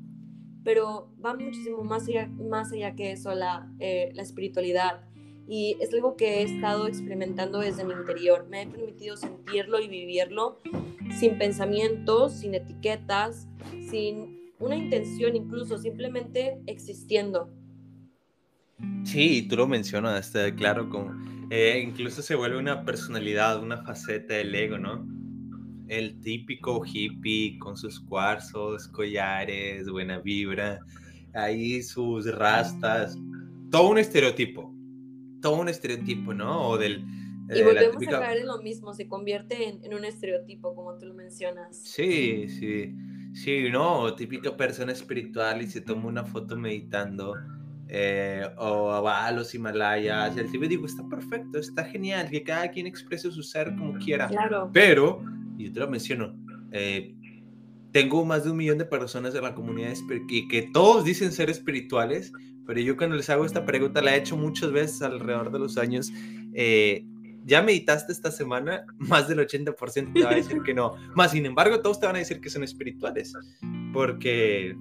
pero va muchísimo más allá, más allá que eso, la, eh, la espiritualidad. Y es algo que he estado experimentando desde mi interior. Me he permitido sentirlo y vivirlo sin pensamientos, sin etiquetas, sin una intención incluso, simplemente existiendo. Sí, tú lo mencionas, claro, como, eh, incluso se vuelve una personalidad, una faceta del ego, ¿no? El típico hippie con sus cuarzos, collares, buena vibra, ahí sus rastas, todo un estereotipo, todo un estereotipo, ¿no? O del... Y eh, volvemos a caer en lo mismo, se convierte en, un estereotipo, como tú lo mencionas. Sí, sí, sí, ¿no? Típica persona espiritual y se toma una foto meditando. Eh, o va a los Himalayas, el tipo digo, está perfecto, está genial, que cada quien exprese su ser como quiera. Claro. Pero y yo te lo menciono, eh, tengo más de un millón de personas en la comunidad que, que todos dicen ser espirituales, pero yo cuando les hago esta pregunta la he hecho muchas veces alrededor de los años. Eh, ¿Ya meditaste esta semana? [laughs] Más del 80% te va a decir que no. Más sin embargo, todos te van a decir que son espirituales. Porque,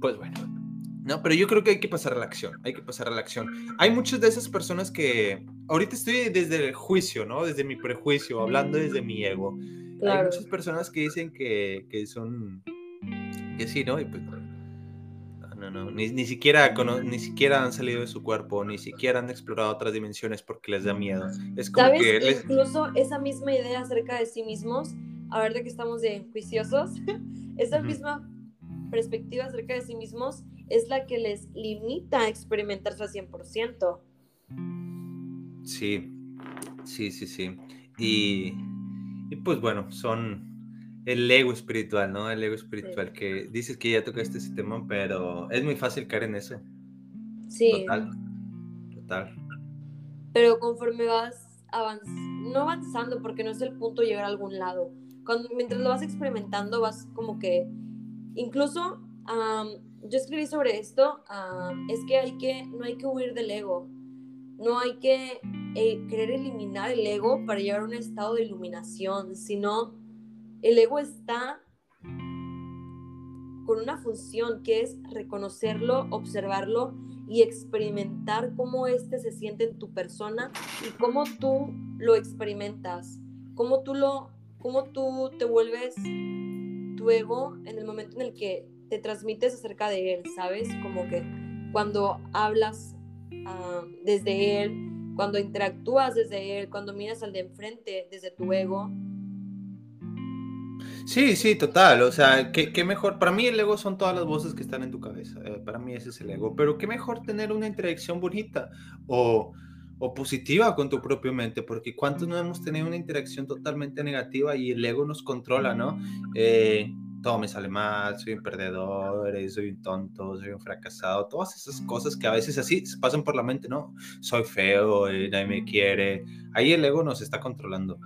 pues bueno, no, pero yo creo que hay que pasar a la acción, hay que pasar a la acción. Hay muchas de esas personas que ahorita estoy desde el juicio, ¿no? Desde mi prejuicio, hablando desde mi ego. Hay muchas personas que dicen que, que son, que sí, ¿no? Y pues, no, no, ni, ni, siquiera, ni siquiera han salido de su cuerpo, ni siquiera han explorado otras dimensiones porque les da miedo. Es como ¿Sabes? que Incluso esa misma idea acerca de sí mismos, a ver de que estamos de juiciosos, [laughs] esa misma perspectiva acerca de sí mismos es la que les limita a experimentarse al 100%. Sí, sí, sí, sí. Y, pues bueno, son el ego espiritual, ¿no? El ego espiritual que dices que ya tocaste ese tema, pero es muy fácil caer en eso. Sí. Total. Total. Pero conforme vas avanzando, no avanzando porque no es el punto llegar a algún lado. Cuando, mientras lo vas experimentando, vas como que, incluso, yo escribí sobre esto, es que hay que, no hay que huir del ego, no hay que eh, querer eliminar el ego para llegar a un estado de iluminación, sino el ego está con una función que es reconocerlo, observarlo y experimentar cómo éste se siente en tu persona y cómo tú lo experimentas, cómo tú lo, cómo tú te vuelves tu ego en el momento en el que te transmites acerca de él, ¿sabes? Como que cuando hablas ah, desde él, cuando interactúas desde él, cuando miras al de enfrente desde tu ego, Sí, sí, total. O sea, qué, mejor. Para mí el ego son todas las voces que están en tu cabeza. Eh, para mí ese es el ego. Pero qué mejor tener una interacción bonita o, positiva con tu propia mente. Porque cuántos no hemos tenido una interacción totalmente negativa y el ego nos controla, ¿no? Eh, todo me sale mal, soy un perdedor, eh, soy un tonto, soy un fracasado, todas esas cosas que a veces así se pasan por la mente, ¿no? Soy feo, nadie me quiere. Ahí el ego nos está controlando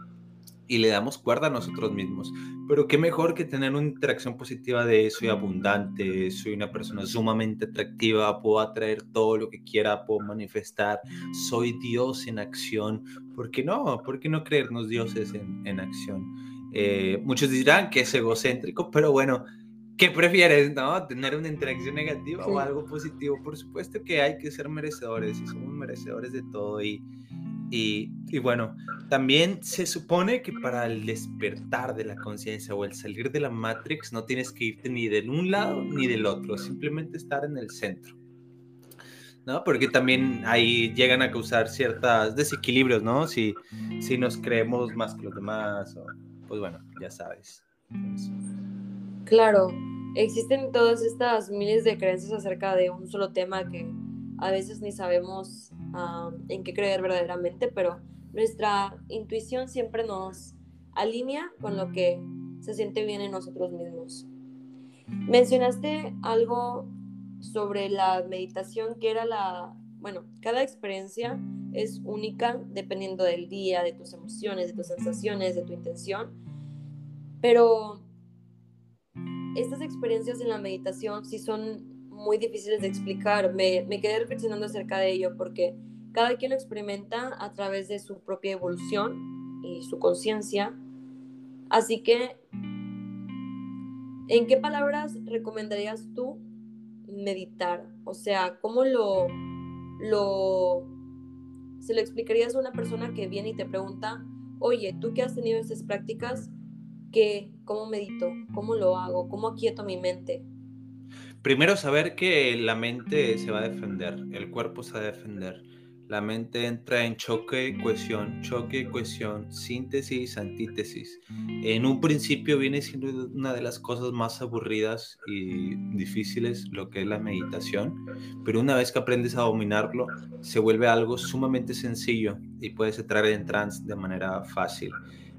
y le damos cuerda a nosotros mismos. Pero qué mejor que tener una interacción positiva de soy abundante, soy una persona sumamente atractiva, puedo atraer todo lo que quiera, puedo manifestar, soy Dios en acción. ¿Por qué no? ¿Por qué no creernos dioses en, en acción? Eh, muchos dirán que es egocéntrico, pero bueno, ¿qué prefieres, no? ¿Tener una interacción negativa o algo positivo? Por supuesto que hay que ser merecedores y somos merecedores de todo y y, bueno, también se supone que para el despertar de la conciencia o el salir de la Matrix no tienes que irte ni de un lado ni del otro, simplemente estar en el centro. ¿no? Porque también ahí llegan a causar ciertos desequilibrios, ¿no? Si, si nos creemos más que los demás, o, pues bueno, ya sabes. Claro, existen todas estas miles de creencias acerca de un solo tema que a veces ni sabemos en qué creer verdaderamente, pero nuestra intuición siempre nos alinea con lo que se siente bien en nosotros mismos. Mencionaste algo sobre la meditación que era la, bueno, cada experiencia es única dependiendo del día, de tus emociones, de tus sensaciones, de tu intención, pero estas experiencias en la meditación sí son muy difíciles de explicar. Me, me quedé reflexionando acerca de ello porque cada quien lo experimenta a través de su propia evolución y su conciencia. Así que, ¿en qué palabras recomendarías tú meditar? O sea, ¿cómo lo, lo, se lo explicarías a una persona que viene y te pregunta, oye, tú que has tenido esas prácticas, ¿qué, ¿cómo medito? ¿Cómo lo hago? ¿Cómo aquieto mi mente? Primero saber que la mente se va a defender, el cuerpo se va a defender. La mente entra en choque, cohesión, choque, cohesión, síntesis, antítesis. En un principio viene siendo una de las cosas más aburridas y difíciles lo que es la meditación, pero una vez que aprendes a dominarlo, se vuelve algo sumamente sencillo y puedes entrar en trance de manera fácil.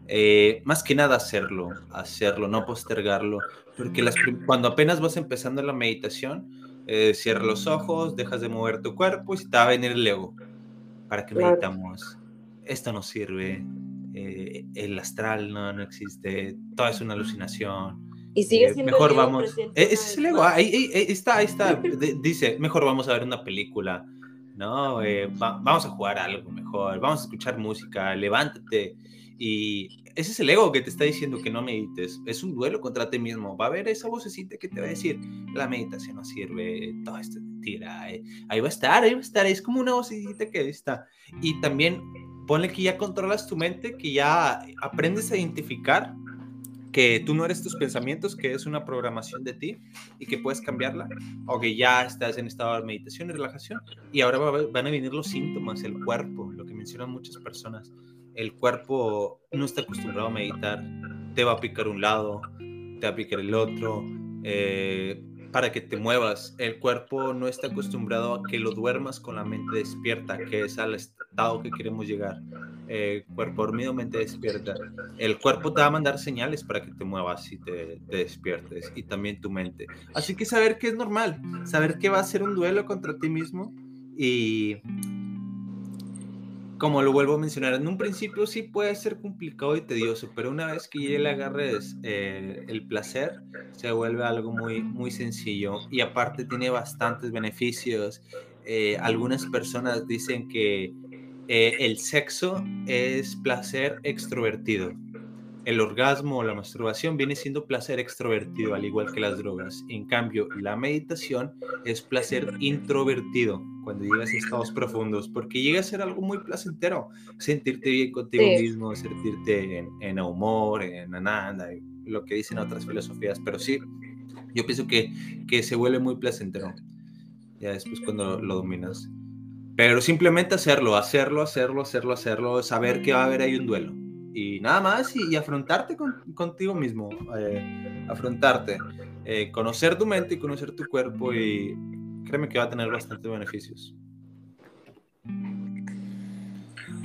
Eh, más que nada hacerlo, hacerlo, no postergarlo, porque cuando apenas vas empezando la meditación, eh, cierra los ojos, dejas de mover tu cuerpo y te va a venir el ego. ¿Para que meditamos? Esto no sirve, eh, el astral no, no existe, todo es una alucinación. Y sigue siendo mejor vamos. ese es el ego, ahí, está, ahí está. [laughs] dice, mejor vamos a ver una película, ¿no? vamos a jugar algo mejor, vamos a escuchar música, levántate y ese es el ego que te está diciendo que no medites. Es un duelo contra ti mismo. Va a haber esa vocecita que te va a decir, la meditación no sirve, todo esto es mentira. Eh". Ahí va a estar, ahí va a estar. Es como una vocecita que está. Y también ponle que ya controlas tu mente, que ya aprendes a identificar que tú no eres tus pensamientos, que es una programación de ti y que puedes cambiarla, o que ya estás en estado de meditación y relajación, y ahora van a venir los síntomas, el cuerpo, lo que mencionan muchas personas el cuerpo no está acostumbrado a meditar, te va a picar un lado, te va a picar el otro, eh, para que te muevas. El cuerpo no está acostumbrado a que lo duermas con la mente despierta, que es al estado que queremos llegar. Eh, cuerpo dormido, mente despierta. El cuerpo te va a mandar señales para que te muevas y te, te, despiertes, y también tu mente. Así que saber que es normal, saber que va a ser un duelo contra ti mismo y como lo vuelvo a mencionar, en un principio sí puede ser complicado y tedioso, pero una vez que ya le agarres eh, el placer, se vuelve algo muy, muy sencillo y aparte tiene bastantes beneficios. Eh, algunas personas dicen que eh, el sexo es placer extrovertido el orgasmo o la masturbación viene siendo placer extrovertido, al igual que las drogas. En cambio, la meditación es placer introvertido, cuando llegas a estados profundos, porque llega a ser algo muy placentero, sentirte bien contigo mismo, sentirte en, en, humor, en ananda, lo que dicen otras filosofías, pero sí, yo pienso que, que se vuelve muy placentero, ya después cuando lo dominas. Pero simplemente hacerlo, hacerlo, hacerlo, hacerlo, hacerlo, saber que va a haber ahí un duelo y nada más y, afrontarte contigo mismo, eh, afrontarte, eh, conocer tu mente y conocer tu cuerpo y créeme que va a tener bastantes beneficios.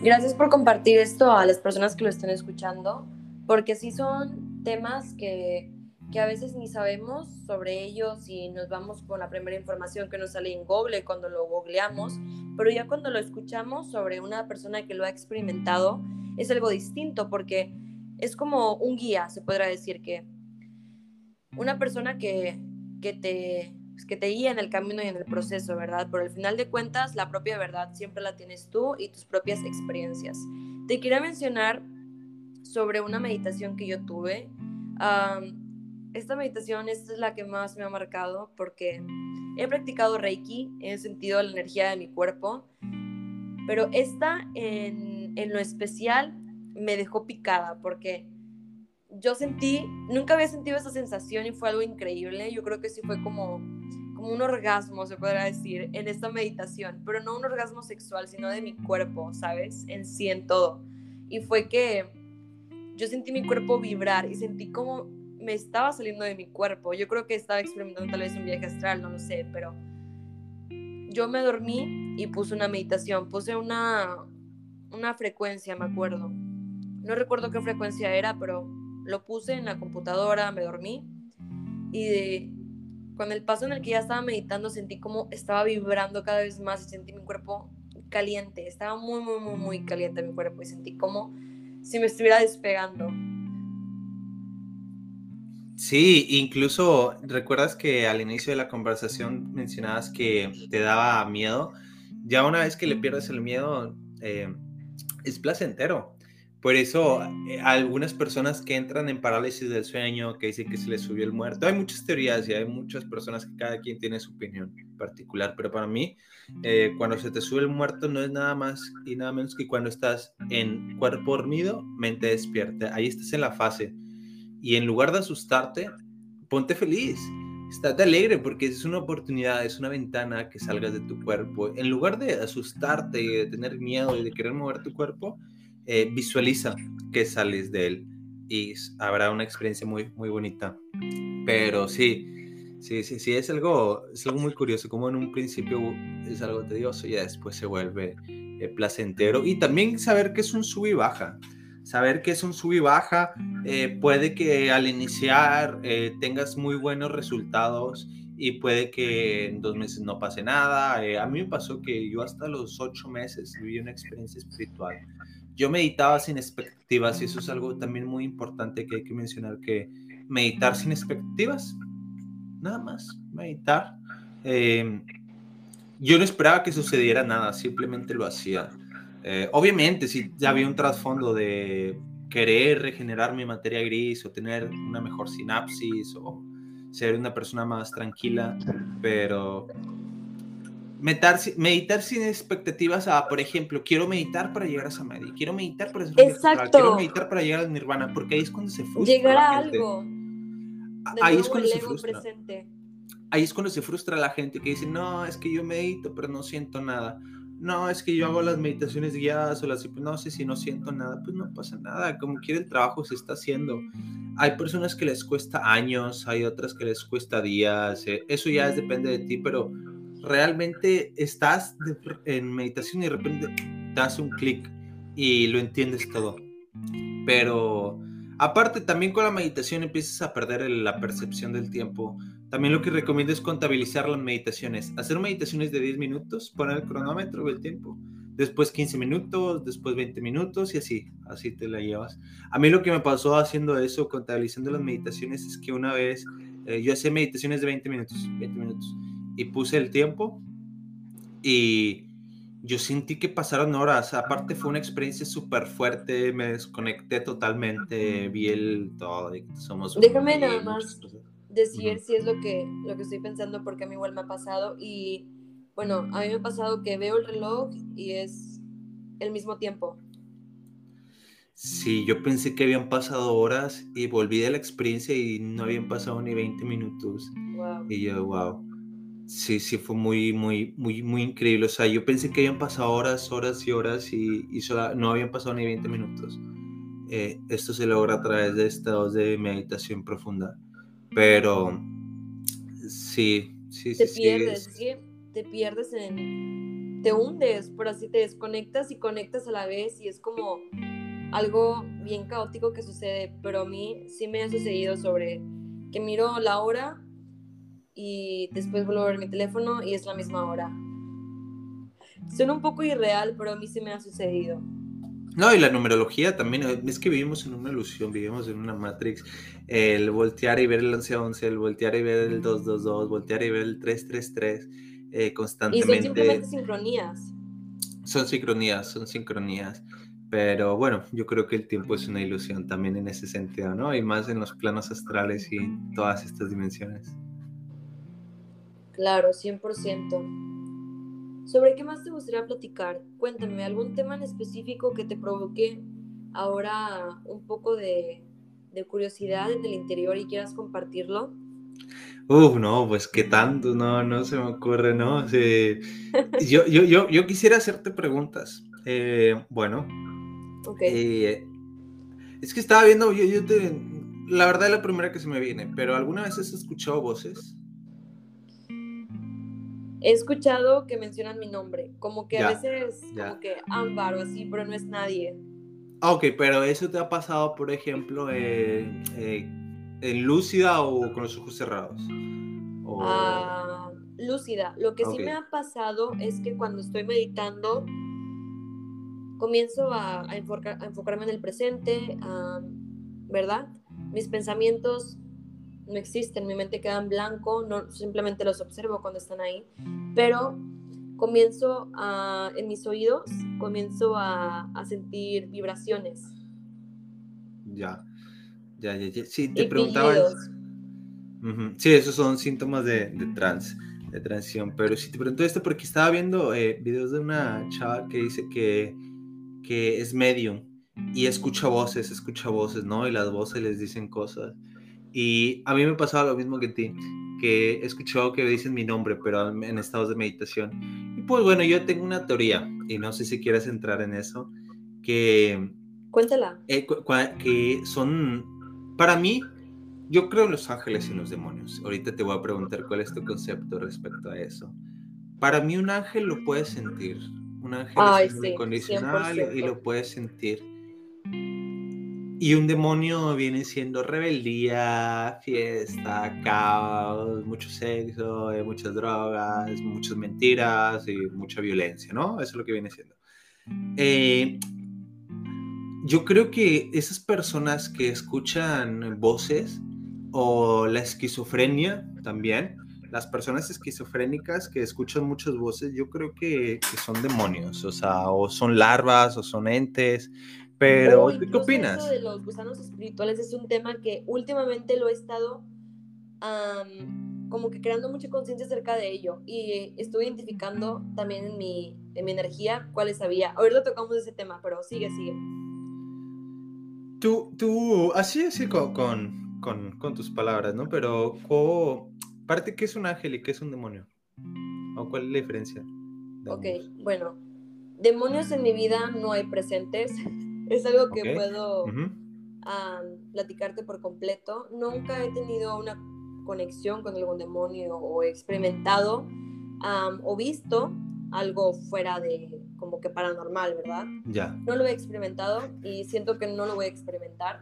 Gracias por compartir esto a las personas que lo estén escuchando, porque sí son temas que, que a veces ni sabemos sobre ellos y nos vamos con la primera información que nos sale en Google cuando lo googleamos, pero ya cuando lo escuchamos sobre una persona que lo ha experimentado, es algo distinto porque es como un guía, se podrá decir que una persona que, que, te, pues, que te guía en el camino y en el proceso, ¿verdad? Pero al final de cuentas, la propia verdad siempre la tienes tú y tus propias experiencias. Te quería mencionar sobre una meditación que yo tuve. esta meditación esta es la que más me ha marcado porque he practicado Reiki, he sentido la energía de mi cuerpo, pero esta en en lo especial me dejó picada porque yo sentí, nunca había sentido esa sensación y fue algo increíble. Yo creo que sí fue como, como un orgasmo, se podrá decir, en esta meditación, pero no un orgasmo sexual, sino de mi cuerpo, ¿sabes? En sí, en todo. Y fue que yo sentí mi cuerpo vibrar y sentí como me estaba saliendo de mi cuerpo. Yo creo que estaba experimentando tal vez un viaje astral, no lo sé, pero yo me dormí y puse una meditación, puse una, una frecuencia, me acuerdo. No recuerdo qué frecuencia era, pero lo puse en la computadora, me dormí y con el paso en el que ya estaba meditando sentí como estaba vibrando cada vez más y sentí mi cuerpo caliente, estaba muy, muy, muy, muy caliente mi cuerpo y sentí como si me estuviera despegando. Sí, incluso recuerdas que al inicio de la conversación mencionabas que te daba miedo. Ya una vez que le pierdes el miedo, eh, es placentero. Por eso, eh, algunas personas que entran en parálisis del sueño, que dicen que se les subió el muerto, hay muchas teorías y hay muchas personas que cada quien tiene su opinión particular, pero para mí, eh, cuando se te sube el muerto no es nada más y nada menos que cuando estás en cuerpo dormido, mente despierta. Ahí estás en la fase. Y en lugar de asustarte, ponte feliz. Estate alegre porque es una oportunidad, es una ventana que salgas de tu cuerpo. En lugar de asustarte y de tener miedo y de querer mover tu cuerpo, eh, visualiza que sales de él y habrá una experiencia muy, muy bonita. Pero sí, sí, sí, sí, es algo, es algo muy curioso, como en un principio es algo tedioso y después se vuelve eh, placentero. Y también saber que es un sub y baja saber que es un sub y baja, eh, puede que al iniciar eh, tengas muy buenos resultados y puede que en dos meses no pase nada. Eh, a mí me pasó que yo hasta los ocho meses viví una experiencia espiritual. Yo meditaba sin expectativas y eso es algo también muy importante que hay que mencionar, que meditar sin expectativas, nada más, meditar. yo no esperaba que sucediera nada, simplemente lo hacía. Eh, obviamente, si ya había un trasfondo de querer regenerar mi materia gris o tener una mejor sinapsis o ser una persona más tranquila, pero meditar, meditar sin expectativas a, por ejemplo, quiero meditar para llegar a Samadhi, quiero meditar para Exacto. quiero meditar para llegar al Nirvana, porque ahí es cuando se frustra. Llegar a algo. Ahí es cuando se frustra. Ahí es cuando se frustra la gente que dice, no, es que yo medito, pero no siento nada no, es que yo hago las meditaciones guiadas o las hipnosis y no siento nada, pues no pasa nada, como quiere el trabajo se está haciendo. Hay personas que les cuesta años, hay otras que les cuesta días, eh, eso ya depende de ti, pero realmente estás en meditación y de repente te hace un clic y lo entiendes todo. Pero aparte también con la meditación empiezas a perder la percepción del tiempo también lo que recomiendo es contabilizar las meditaciones. Hacer meditaciones de 10 minutos, poner el cronómetro el tiempo. Después 15 minutos, después 20 minutos y así, así te la llevas. A mí lo que me pasó haciendo eso, contabilizando las meditaciones, es que una vez eh, yo hacía meditaciones de 20 minutos, 20 minutos, y puse el tiempo y yo sentí que pasaron horas. Aparte fue una experiencia súper fuerte, me desconecté totalmente, vi el todo. somos Déjame nada más decir si es lo que, lo que estoy pensando porque a mí igual me ha pasado y bueno, a mí me ha pasado que veo el reloj y es el mismo tiempo. Sí, yo pensé que habían pasado horas y volví de la experiencia y no habían pasado ni 20 minutos. Y yo, wow. Sí, sí, fue muy, muy, muy, muy increíble. O sea, yo pensé que habían pasado horas, horas y horas y, y no habían pasado ni 20 minutos. Eh, esto se logra a través de estados de meditación profunda. Pero sí, sí, te pierdes, te pierdes en, te hundes, por así te desconectas y conectas a la vez y es como algo bien caótico que sucede, pero a mí sí me ha sucedido sobre que miro la hora y después vuelvo a ver mi teléfono y es la misma hora. Suena un poco irreal, pero a mí sí me ha sucedido. No, y la numerología también, eh, es que vivimos en una ilusión, vivimos en una Matrix. El voltear y ver el 1111, el voltear y ver el 222, voltear y ver el 333, eh, constantemente. Y son simplemente sincronías. Son sincronías, son sincronías. Pero bueno, yo creo que el tiempo es una ilusión también en ese sentido, ¿no? Y más en los planos astrales y todas estas dimensiones. Claro, 100%. ¿Sobre qué más te gustaría platicar? Cuéntame, ¿algún tema en específico que te provoque ahora un poco de, curiosidad en el interior y quieras compartirlo? Uf, no, pues qué tanto, no, no se me ocurre, ¿no? yo, yo, yo, yo, quisiera hacerte preguntas. Eh, bueno, eh, es que estaba viendo, yo, yo te, la verdad es la primera que se me viene, pero ¿alguna vez has escuchado voces? He escuchado que mencionan mi nombre, como que a veces, como que Ámbar o así, pero no es nadie. Ah, ok, pero eso te ha pasado, por ejemplo, en lúcida o con los ojos cerrados. Ah, lúcida. Lo que sí me ha pasado es que cuando estoy meditando, comienzo a, enfocarme en el presente, ¿verdad? Mis pensamientos no existen, mi mente queda en blanco, no, simplemente los observo cuando están ahí, pero comienzo a, en mis oídos, comienzo a, a sentir vibraciones. Ya, ya, ya, Sí, te preguntaba. Sí, esos son síntomas de, de trans, de transición, pero si te pregunto esto porque estaba viendo eh, videos de una chava que dice que, que es medium y escucha voces, escucha voces, ¿no? Y las voces les dicen cosas. Y a mí me pasaba lo mismo que a ti, que he escuchado que dicen mi nombre, pero en estados de meditación. Y pues bueno, yo tengo una teoría, y no sé si quieres entrar en eso, que... Cuéntala. Eh, que son, para mí, yo creo en los ángeles y en los demonios. Ahorita te voy a preguntar cuál es tu concepto respecto a eso. Para mí un ángel lo puedes sentir. Un ángel es incondicional y lo puedes sentir y un demonio viene siendo rebeldía, fiesta, caos, mucho sexo, eh, muchas drogas, muchas mentiras y mucha violencia, ¿no? Eso es lo que viene siendo. Eh, yo creo que esas personas que escuchan voces o la esquizofrenia también, las personas esquizofrénicas que escuchan muchas voces, yo creo que, que son demonios, o sea, o son larvas o son entes pero, ¿qué opinas? Eso de los gusanos espirituales es un tema que últimamente lo he estado como que creando mucha conciencia acerca de ello y estuve identificando también en mi, en mi energía cuáles había. Ahorita tocamos ese tema, pero sigue, sigue. Tú, tú, así, así con, con, con, tus palabras, ¿no? Pero, parte, ¿qué es un ángel y qué es un demonio? ¿O cuál es la diferencia? Ok, bueno, demonios en mi vida no hay presentes. [laughs] es algo que puedo platicarte por completo. Nunca he tenido una conexión con algún demonio o experimentado o visto algo fuera de como que paranormal, ¿verdad? Ya. No lo he experimentado y siento que no lo voy a experimentar.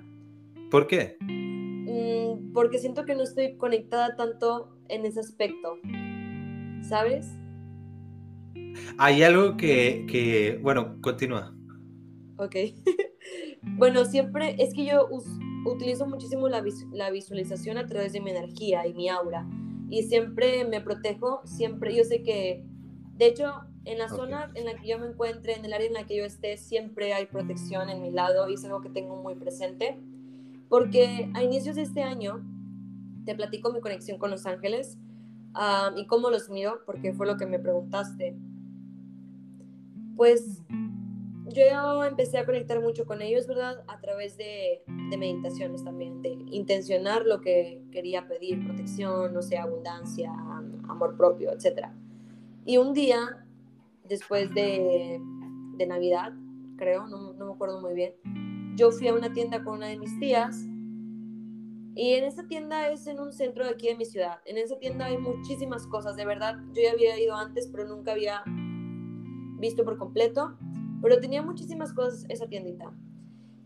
¿Por qué? Mm, porque siento que no estoy conectada tanto en ese aspecto, ¿sabes? Hay algo que, que bueno, continúa. Ok. [laughs] bueno, siempre es que yo utilizo muchísimo la, la visualización a través de mi energía y mi aura. Y siempre me protejo, siempre, yo sé que, de hecho, en la zona en la que yo me encuentre, en el área en la que yo esté, siempre hay protección en mi lado y es algo que tengo muy presente. Porque a inicios de este año, te platico mi conexión con los ángeles y cómo los miro, porque fue lo que me preguntaste. Pues yo empecé a conectar mucho con ellos, ¿verdad? A través de, de, meditaciones también, de intencionar lo que quería pedir, protección, no sé, abundancia, amor propio, etc. Y un día, después de, de Navidad, creo, no, no me acuerdo muy bien, yo fui a una tienda con una de mis tías y en esa tienda es en un centro de aquí de mi ciudad. En esa tienda hay muchísimas cosas, de verdad. Yo ya había ido antes, pero nunca había visto por completo. Pero tenía muchísimas cosas esa tiendita.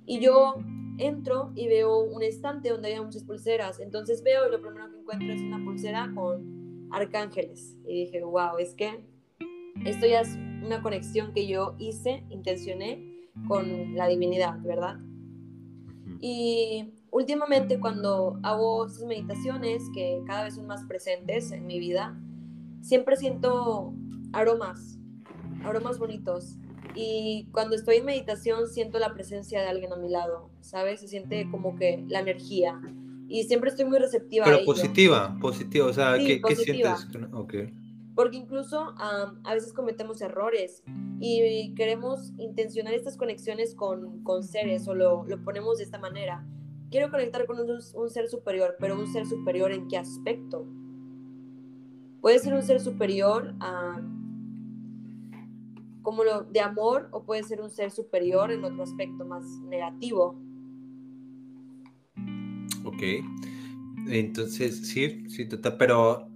Y yo entro y veo un estante donde había muchas pulseras. Entonces veo y lo primero que encuentro es una pulsera con arcángeles. Y dije, wow, es que esto ya es una conexión que yo hice, intencioné con la divinidad, ¿verdad? Y últimamente cuando hago esas meditaciones que cada vez son más presentes en mi vida, siempre siento aromas, aromas bonitos. Y cuando estoy en meditación siento la presencia de alguien a mi lado, ¿sabes? Se siente como que la energía. Y siempre estoy muy receptiva. Pero positiva, positiva, o sea, ¿qué, sientes? Okay porque incluso a veces cometemos errores y queremos intencionar estas conexiones con, con seres o lo, lo, ponemos de esta manera. Quiero conectar con un, un, ser superior, pero un ser superior en qué aspecto? Puede ser un ser superior a, como lo de amor o puede ser un ser superior en otro aspecto más negativo. Ok. Entonces, sí, sí, pero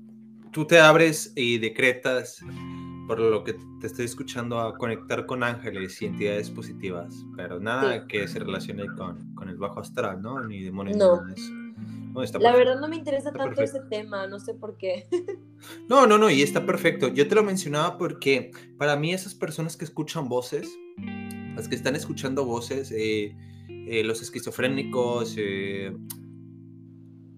tú te abres y decretas, por lo que te estoy escuchando, a conectar con ángeles y entidades positivas, pero nada que se relacione con, con, el bajo astral, ¿no? Ni demonios. No. No la verdad no me interesa tanto ese tema, no sé por qué. [laughs] no, no, no, y está perfecto. Yo te lo mencionaba porque para mí esas personas que escuchan voces, las que están escuchando voces, eh, eh, los esquizofrénicos, eh,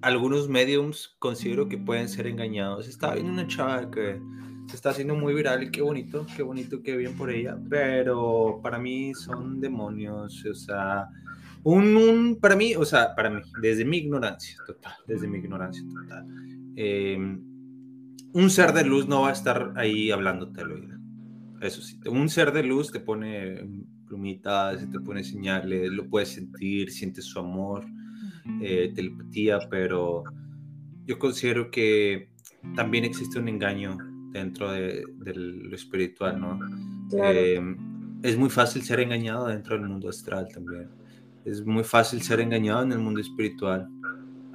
algunos mediums considero que pueden ser engañados. Estaba viendo una chava que se está haciendo muy viral y qué bonito, qué bonito, qué bien por ella, pero para mí son demonios, o sea, un, para mí, o sea, para mí, desde mi ignorancia total, desde mi ignorancia total, em, un ser de luz no va a estar ahí hablándote al oído. Eso sí, un ser de luz te pone plumitas, te pone señales, lo puedes sentir, sientes su amor eh, telepatía, pero yo considero que también existe un engaño dentro de, lo espiritual, ¿no? Eh, es muy fácil ser engañado dentro del mundo astral también. Es muy fácil ser engañado en el mundo espiritual.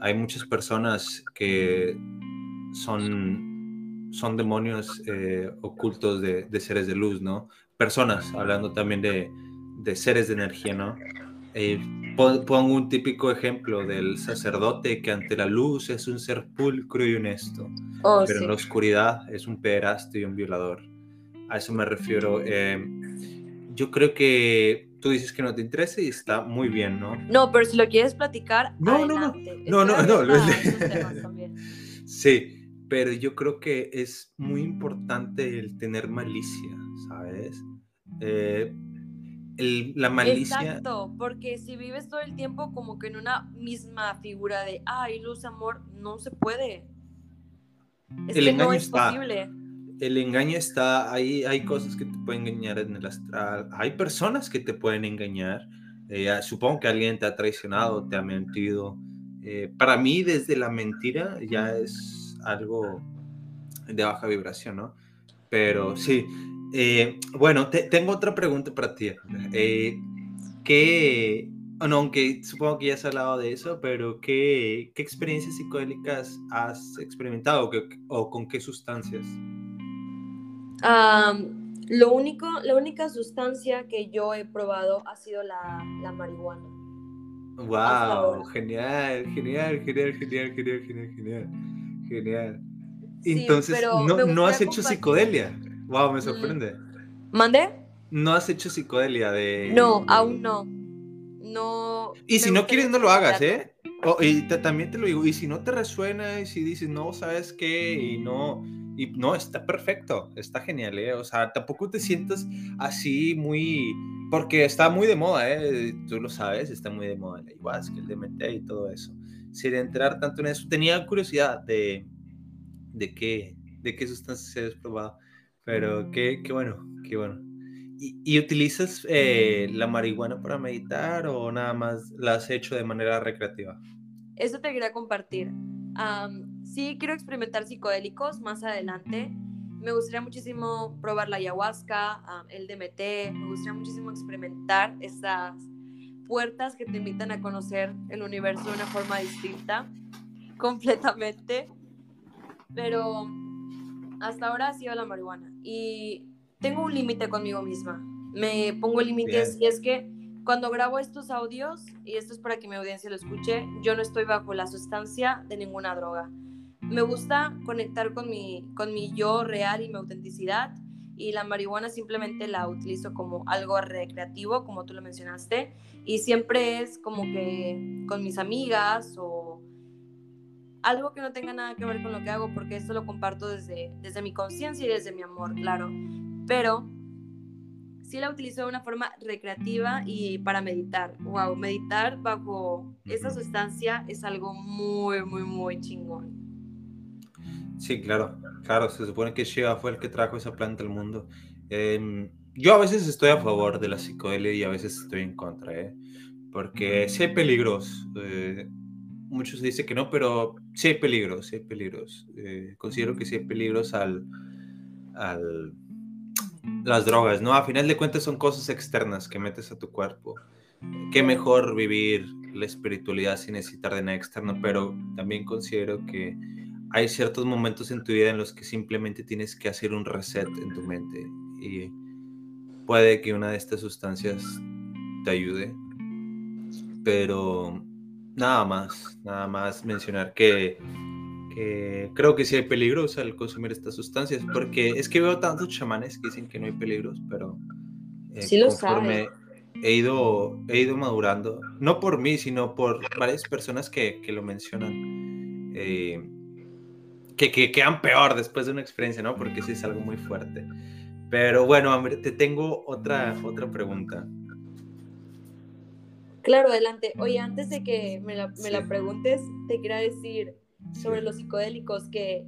Hay muchas personas que son, son demonios eh, ocultos de, de, seres de luz, ¿no? Personas, hablando también de, de seres de energía, ¿no? Eh, pongo un típico ejemplo del sacerdote que ante la luz es un ser pulcro y honesto, oh, pero en la oscuridad es un pederasta y un violador. A eso me refiero. Eh, yo creo que tú dices que no te interesa y está muy bien, ¿no? No, pero si lo quieres platicar, no, no, no, no, no, no, [laughs] sí, pero yo creo que es muy importante el tener malicia, ¿sabes? Eh, la malicia. Exacto, porque si vives todo el tiempo como que en una misma figura de, ay, luz, amor, no se puede. Es el engaño no es está. Posible. El engaño está, ahí hay cosas que te pueden engañar en el astral, hay personas que te pueden engañar. Eh, supongo que alguien te ha traicionado, te ha mentido. Eh, para mí, desde la mentira ya es algo de baja vibración, ¿no? Pero sí, Eh, bueno, tengo otra pregunta para ti. Eh, ¿Qué, no, aunque supongo que ya has hablado de eso, pero ¿qué, qué experiencias psicodélicas has experimentado o, con qué sustancias? Lo único, la única sustancia que yo he probado ha sido la, la marihuana. ¡Wow! Genial, genial, genial, genial, genial, genial, genial. Genial. Entonces, no, ¿no has hecho compartir. psicodelia? ¡Wow! Me mm. sorprende. ¿Mandé? ¿No has hecho psicodelia de...? No, aún no. No... Y si no quieres, no lo hagas, ¿eh? Y también te lo digo, y si no te resuena, y si dices, no, ¿sabes qué? Y no y no, está perfecto, está genial, ¿eh? O sea, tampoco te sientas así muy, porque está muy de moda, ¿eh? Tú lo sabes, está muy de moda el ayahuasca, el DMT y todo eso. Sin entrar tanto en eso, tenía curiosidad de, de qué, de qué sustancias has probado, pero qué, qué bueno, qué bueno. ¿Y, utilizas eh, la marihuana para meditar o nada más la has hecho de manera recreativa? Eso te quería compartir. Sí, quiero experimentar psicodélicos más adelante. Me gustaría muchísimo probar la ayahuasca, el DMT. Me gustaría muchísimo experimentar esas puertas que te invitan a conocer el universo de una forma distinta, [laughs] completamente. Pero hasta ahora ha sido la marihuana. Y tengo un límite conmigo misma. Me pongo límites y es que cuando grabo estos audios, y esto es para que mi audiencia lo escuche, yo no estoy bajo la sustancia de ninguna droga. Me gusta conectar con mi, con mi yo real y mi autenticidad y la marihuana simplemente la utilizo como algo recreativo, como tú lo mencionaste, y siempre es como que con mis amigas o algo que no tenga nada que ver con lo que hago, porque esto lo comparto desde, desde mi conciencia y desde mi amor, claro pero sí la utilizo de una forma recreativa y para meditar. Wow, meditar bajo esa sustancia es algo muy, muy, muy chingón. Sí, claro, claro, se supone que Shiva fue el que trajo esa planta al mundo. Em, yo a veces estoy a favor de la psicodelia y a veces estoy en contra, ¿eh? porque sí hay peligros. Eh, muchos dicen que no, pero sí hay peligros, sí hay peligros. Eh, considero que sí hay peligros al, al las drogas, ¿no? A final de cuentas son cosas externas que metes a tu cuerpo. Qué mejor vivir la espiritualidad sin necesitar de nada externo, pero también considero que hay ciertos momentos en tu vida en los que simplemente tienes que hacer un reset en tu mente y puede que una de estas sustancias te ayude, pero nada más, nada más mencionar que creo que sí hay peligros al consumir estas sustancias, porque es que veo tantos chamanes que dicen que no hay peligros, pero eh, sí lo conforme he ido, he ido madurando, no por mí, sino por varias personas que, que lo mencionan, eh, que, que, quedan peor después de una experiencia, ¿no? Porque sí es algo muy fuerte. Pero bueno, te tengo otra, otra pregunta. Claro, adelante. Oye, antes de que me la, me la preguntes, te quería decir, sobre los psicodélicos, que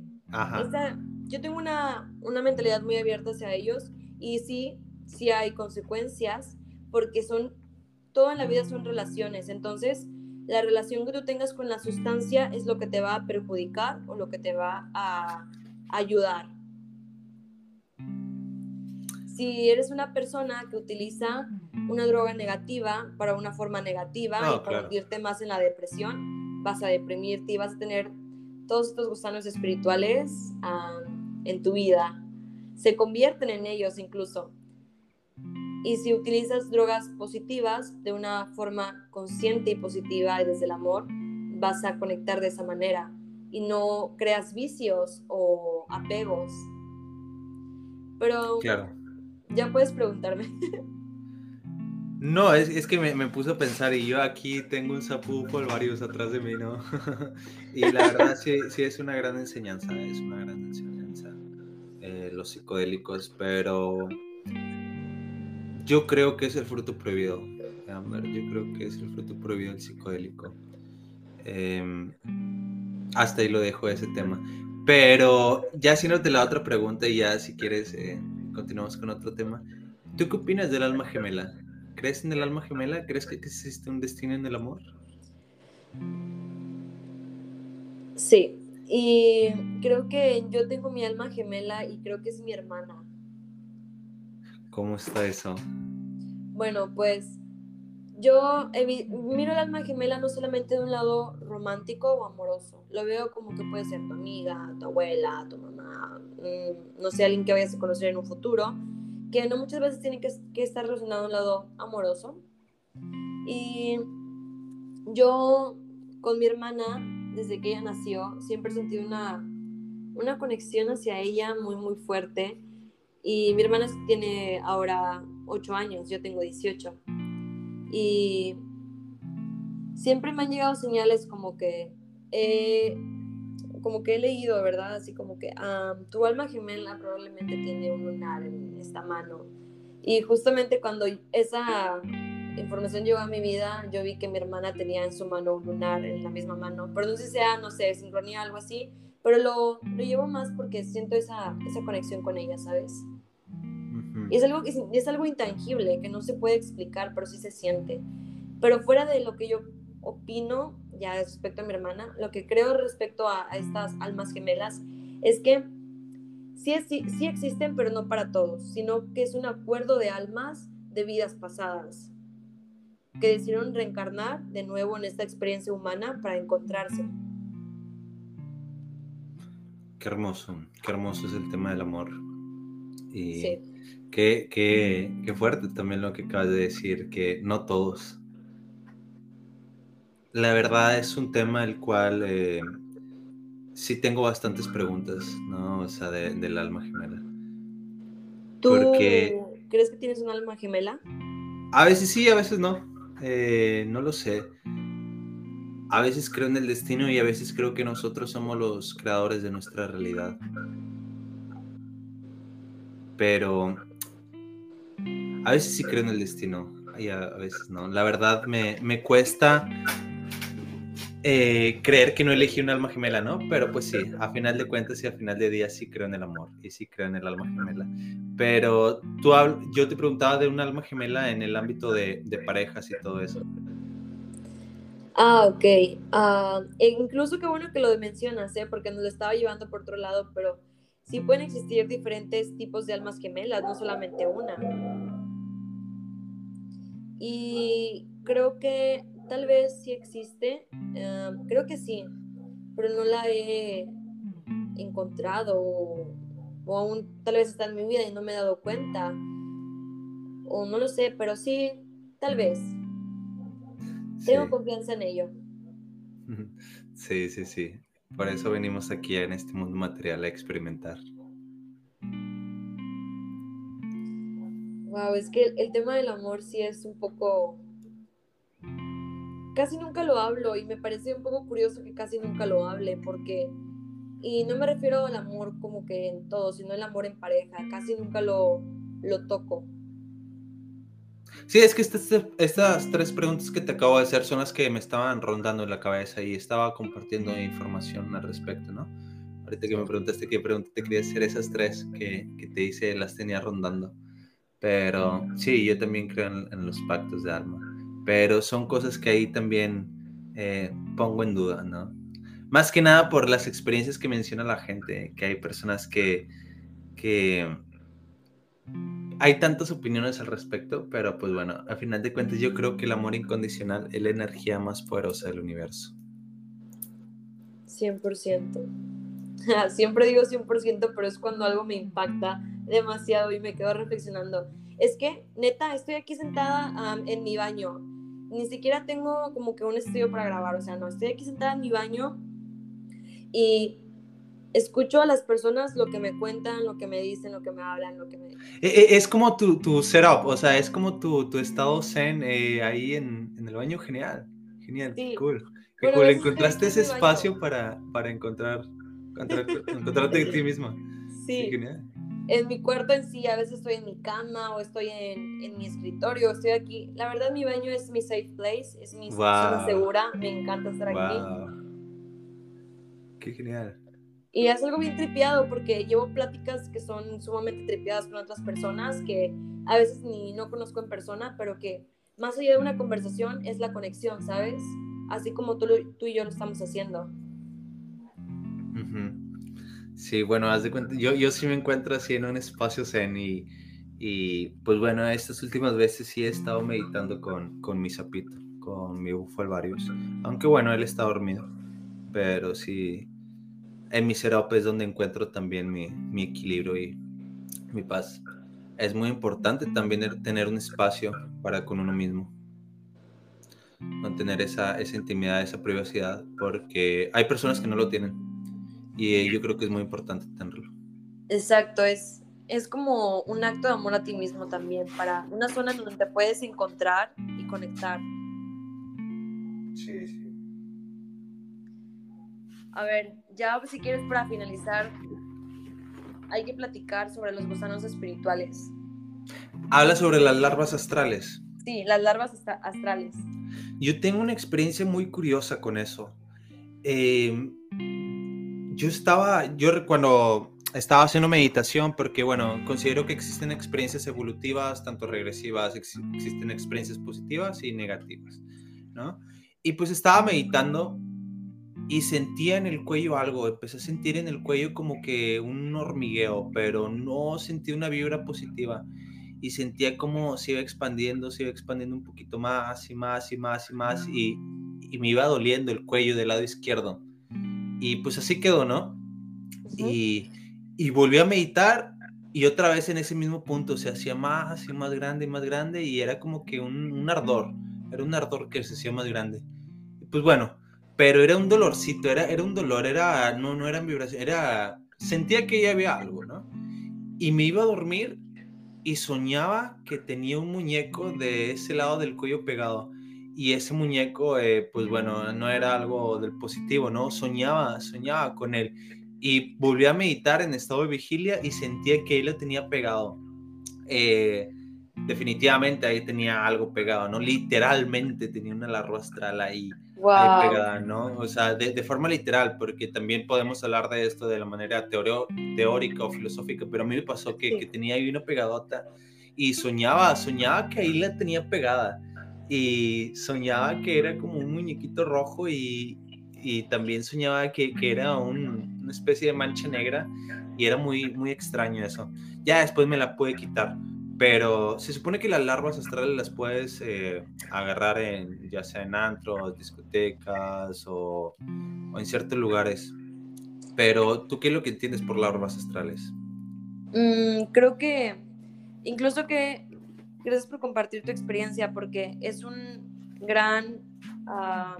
yo tengo una, una mentalidad muy abierta hacia ellos y sí, sí hay consecuencias porque son, todo en la vida son relaciones, entonces la relación que tú tengas con la sustancia es lo que te va a perjudicar o lo que te va a ayudar. Si eres una persona que utiliza una droga negativa para una forma negativa y para hundirte más en la depresión, vas a deprimirte y vas a tener todos estos gusanos espirituales en tu vida. Se convierten en ellos incluso. Y si utilizas drogas positivas de una forma consciente y positiva y desde el amor, vas a conectar de esa manera y no creas vicios o apegos. Pero claro. ya puedes preguntarme. [laughs] No, es, es que me, me puse a pensar y yo aquí tengo un sapu varios atrás de mí, ¿no? [laughs] y la verdad sí, sí es una gran enseñanza, es una gran enseñanza eh, los psicodélicos, pero yo creo que es el fruto prohibido, Amber, yo creo que es el fruto prohibido del psicodélico. Em, hasta ahí lo dejo ese tema. Pero ya te la otra pregunta y ya si quieres eh, continuamos con otro tema. ¿Tú qué opinas del alma gemela? ¿Crees en el alma gemela? ¿Crees que existe un destino en el amor? Sí, y creo que yo tengo mi alma gemela y creo que es mi hermana. ¿Cómo está eso? Bueno, pues yo miro el alma gemela no solamente de un lado romántico o amoroso, lo veo como que puede ser tu amiga, tu abuela, tu mamá, mm, no sé, alguien que vayas a conocer en un futuro, que no muchas veces tiene que, estar relacionado a un lado amoroso. Y yo con mi hermana, desde que ella nació, siempre sentí una, una conexión hacia ella muy, muy fuerte. Y mi hermana tiene ahora 8 años, yo tengo 18. Y siempre me han llegado señales como que, como que he leído, ¿verdad? Así como que tu alma gemela probablemente tiene un lunar en esta mano. Y justamente cuando esa información llegó a mi vida, yo vi que mi hermana tenía en su mano un lunar en la misma mano. Pero no sé si sea, no sé, sincronía, algo así. Pero lo, lo llevo más porque siento esa, esa conexión con ella, ¿sabes? Y es algo, es, es algo intangible, que no se puede explicar, pero sí se siente. Pero fuera de lo que yo opino, ya respecto a mi hermana, lo que creo respecto a, a estas almas gemelas es que sí, sí, sí existen, pero no para todos, sino que es un acuerdo de almas de vidas pasadas que decidieron reencarnar de nuevo en esta experiencia humana para encontrarse. Qué hermoso, qué hermoso es el tema del amor. Y sí. Qué, qué, qué fuerte también lo que acabas de decir, que no todos. La verdad es un tema del cual eh, sí tengo bastantes preguntas, ¿no? O sea, del alma gemela. ¿Tú Porque... crees que tienes un alma gemela? A veces sí, a veces no. Eh, no lo sé. A veces creo en el destino y a veces creo que nosotros somos los creadores de nuestra realidad. Pero a veces sí creo en el destino y a, veces no. La verdad me, me cuesta eh, creer que no elegí un alma gemela, ¿no? Pero pues sí, a final de cuentas y a final de día sí creo en el amor y sí creo en el alma gemela. Pero tú, yo te preguntaba de un alma gemela en el ámbito de, parejas y todo eso. Ah, ok. E incluso qué bueno que lo mencionas, ¿eh? Porque nos lo estaba llevando por otro lado, pero sí pueden existir diferentes tipos de almas gemelas, no solamente una. Y creo que tal vez sí existe, em, creo que sí, pero no la he encontrado o, aún tal vez está en mi vida y no me he dado cuenta, o no lo sé, pero sí, tal vez. Tengo confianza en ello. [laughs] Sí, sí, sí. Por eso venimos aquí en este mundo material a experimentar. Wow, es que el tema del amor sí es un poco casi nunca lo hablo y me parece un poco curioso que casi nunca lo hable porque, y no me refiero al amor como que en todo, sino el amor en pareja, casi nunca lo, lo toco. Sí, es que estas, estas tres preguntas que te acabo de hacer son las que me estaban rondando en la cabeza y estaba compartiendo información al respecto, ¿no? Ahorita que me preguntaste qué pregunta te quería hacer, esas tres que, que te hice las tenía rondando. Pero sí, yo también creo en los pactos de alma pero son cosas que ahí también eh, pongo en duda, ¿no? Más que nada por las experiencias que menciona la gente, que hay personas que, que hay tantas opiniones al respecto, pero pues bueno, a final de cuentas yo creo que el amor incondicional es la energía más poderosa del universo. 100%. [laughs] Siempre digo 100%, pero es cuando algo me impacta demasiado y me quedo reflexionando. Es que, neta, estoy aquí sentada en mi baño ni siquiera tengo como que un estudio para grabar, o sea, no, estoy aquí sentada en mi baño y escucho a las personas lo que me cuentan, lo que me dicen, lo que me hablan, lo que me... E, e, es como tu, tu setup, o sea, es como tu, tu estado zen eh, ahí en, en, el baño, genial, genial, cool. Qué cool, encontraste ese espacio para, para encontrar, encontrar, [laughs] encontrarte en ti misma. Sí. sí genial en mi cuarto en sí, a veces estoy en mi cama o estoy en, en, mi escritorio, estoy aquí. La verdad, mi baño es mi safe place, es mi zona segura, me encanta estar aquí. Qué genial. Y es algo bien tripiado porque llevo pláticas que son sumamente tripiadas con otras personas que a veces ni no conozco en persona, pero que más allá de una conversación es la conexión, ¿sabes? Así como tú, tú y yo lo estamos haciendo. Sí, bueno, haz de cuenta, yo, yo sí me encuentro así en un espacio zen y, Y pues bueno, estas últimas veces sí he estado meditando con, con mi sapito, con mi bufo alvarius. Aunque bueno, él está dormido. Pero sí, en mi serope es donde encuentro también mi, mi equilibrio y mi paz. Es muy importante también tener un espacio para con uno mismo. Mantener esa, esa intimidad, esa privacidad, porque hay personas que no lo tienen. Y yo creo que es muy importante tenerlo. Exacto, es es como un acto de amor a ti mismo también, para una zona donde te puedes encontrar y conectar. Sí, sí. A ver, ya si quieres para finalizar, hay que platicar sobre los gusanos espirituales. Habla sobre las larvas astrales. Sí, las larvas astrales. Yo tengo una experiencia muy curiosa con eso. Em, yo estaba, yo cuando estaba haciendo meditación porque, bueno, considero que existen experiencias evolutivas, tanto regresivas, existen experiencias positivas y negativas, ¿no? Y pues estaba meditando y sentía en el cuello algo, empecé a sentir en el cuello como que un hormigueo, pero no sentí una vibra positiva y sentía como se iba expandiendo, se iba expandiendo un poquito más y más y más y más y, y me iba doliendo el cuello del lado izquierdo. Y pues así quedó, ¿no? Y y volví a meditar y otra vez en ese mismo punto se hacía más y más grande y más grande y era como que un, ardor, era un ardor que se hacía más grande. pues bueno, pero era un dolorcito, era, era un dolor, era, no, no era vibración, era, sentía que ya había algo, ¿no? Y me iba a dormir y soñaba que tenía un muñeco de ese lado del cuello pegado. Y ese muñeco, eh, pues bueno, no era algo del positivo, ¿no? Soñaba, soñaba con él y volví a meditar en estado de vigilia y sentía que él lo tenía pegado. Eh, definitivamente ahí tenía algo pegado, ¿no? Literalmente tenía una larva astral ahí, pegada, ¿no? O sea, de, forma literal, porque también podemos hablar de esto de la manera teórica o filosófica, pero a mí me pasó que, que tenía ahí una pegadota y soñaba, soñaba que ahí la tenía pegada y soñaba que era como un muñequito rojo y, y también soñaba que, que era un, una especie de mancha negra y era muy, muy extraño eso. Ya después me la pude quitar, pero se supone que las larvas astrales las puedes eh, agarrar en, ya sea en antros, discotecas o, o, en ciertos lugares. Pero tú qué es lo que entiendes por larvas astrales? Mm, creo que incluso que gracias por compartir tu experiencia porque es un gran ah,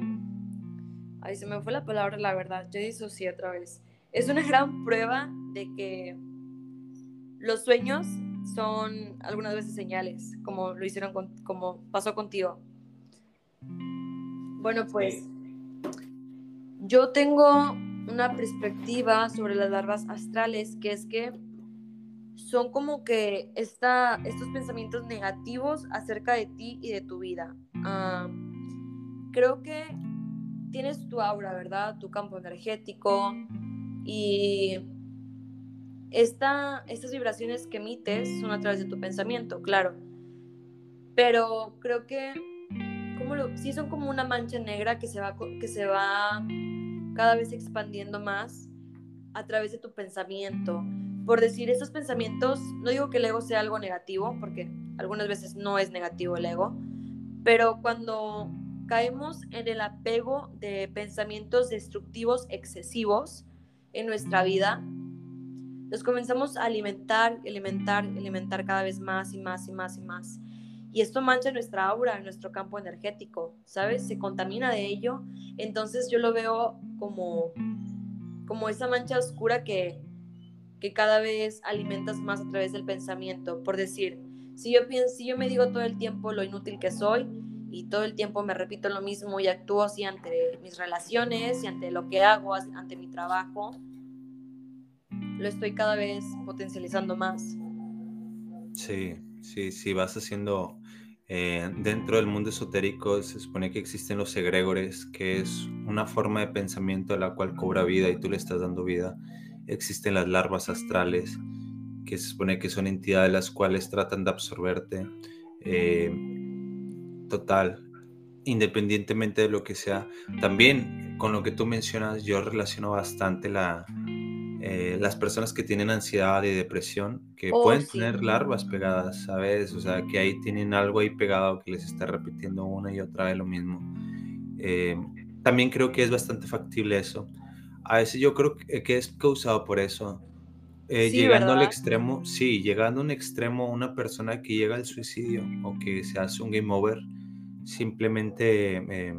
Ay, se me fue la palabra, la verdad. Yo disocié otra vez. Es una [laughs] gran prueba de que los sueños son algunas veces señales, como lo hicieron, como pasó contigo. Bueno, pues yo tengo una perspectiva sobre las larvas astrales, que es que son como que esta, estos pensamientos negativos acerca de ti y de tu vida. Ah, creo que tienes tu aura, ¿verdad? Tu campo energético y esta, estas vibraciones que emites son a través de tu pensamiento, claro. Pero creo que como lo, sí son como una mancha negra que se, va, que se va cada vez expandiendo más a través de tu pensamiento. Por decir, esos pensamientos, no digo que el ego sea algo negativo, porque algunas veces no es negativo el ego, pero cuando caemos en el apego de pensamientos destructivos excesivos en nuestra vida, nos comenzamos a alimentar, alimentar, alimentar cada vez más y más y más y más. Y esto mancha nuestra aura, nuestro campo energético, ¿sabes? Se contamina de ello. Entonces yo lo veo como, como esa mancha oscura que, que cada vez alimentas más a través del pensamiento. Por decir, si yo, pienso, si yo me digo todo el tiempo lo inútil que soy, y todo el tiempo me repito lo mismo y actúo así ante mis relaciones y ante lo que hago, ante mi trabajo, lo estoy cada vez potencializando más. Sí, sí, sí, vas haciendo... Eh, dentro del mundo esotérico se supone que existen los egregores, que es una forma de pensamiento a la cual cobra vida y tú le estás dando vida. Existen las larvas astrales, que se supone que son entidades las cuales tratan de absorberte. Eh, total, independientemente de lo que sea. También con lo que tú mencionas, yo relaciono bastante la, eh, las personas que tienen ansiedad y depresión, que Oh, pueden sí. tener larvas pegadas, ¿sabes? O sea, que ahí tienen algo ahí pegado que les está repitiendo una y otra vez lo mismo. Eh, también creo que es bastante factible eso. A veces yo creo que es causado por eso. Eh, Sí, llegando al ¿verdad? extremo, sí, llegando a un extremo, una persona que llega al suicidio o que se hace un game over, simplemente eh,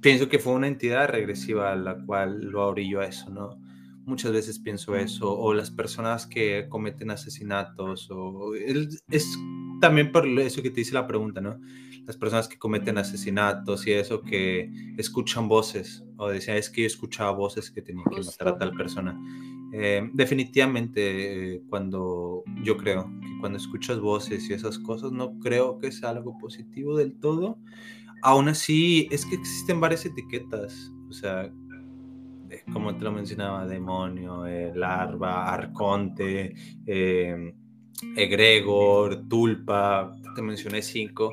pienso que fue una entidad regresiva a la cual lo orilló a eso, ¿no? Muchas veces pienso eso, o las personas que cometen asesinatos, o es también por eso que te hice la pregunta, ¿no? Las personas que cometen asesinatos y eso, que escuchan voces, o decían, es que yo escuchaba voces que tenía que matar a tal persona. Eh, definitivamente, eh, cuando yo creo que cuando escuchas voces y esas cosas, no creo que sea algo positivo del todo. Aún así, es que existen varias etiquetas, o sea, como te lo mencionaba, demonio, eh, larva, arconte, eh, egregor, tulpa, te mencioné cinco.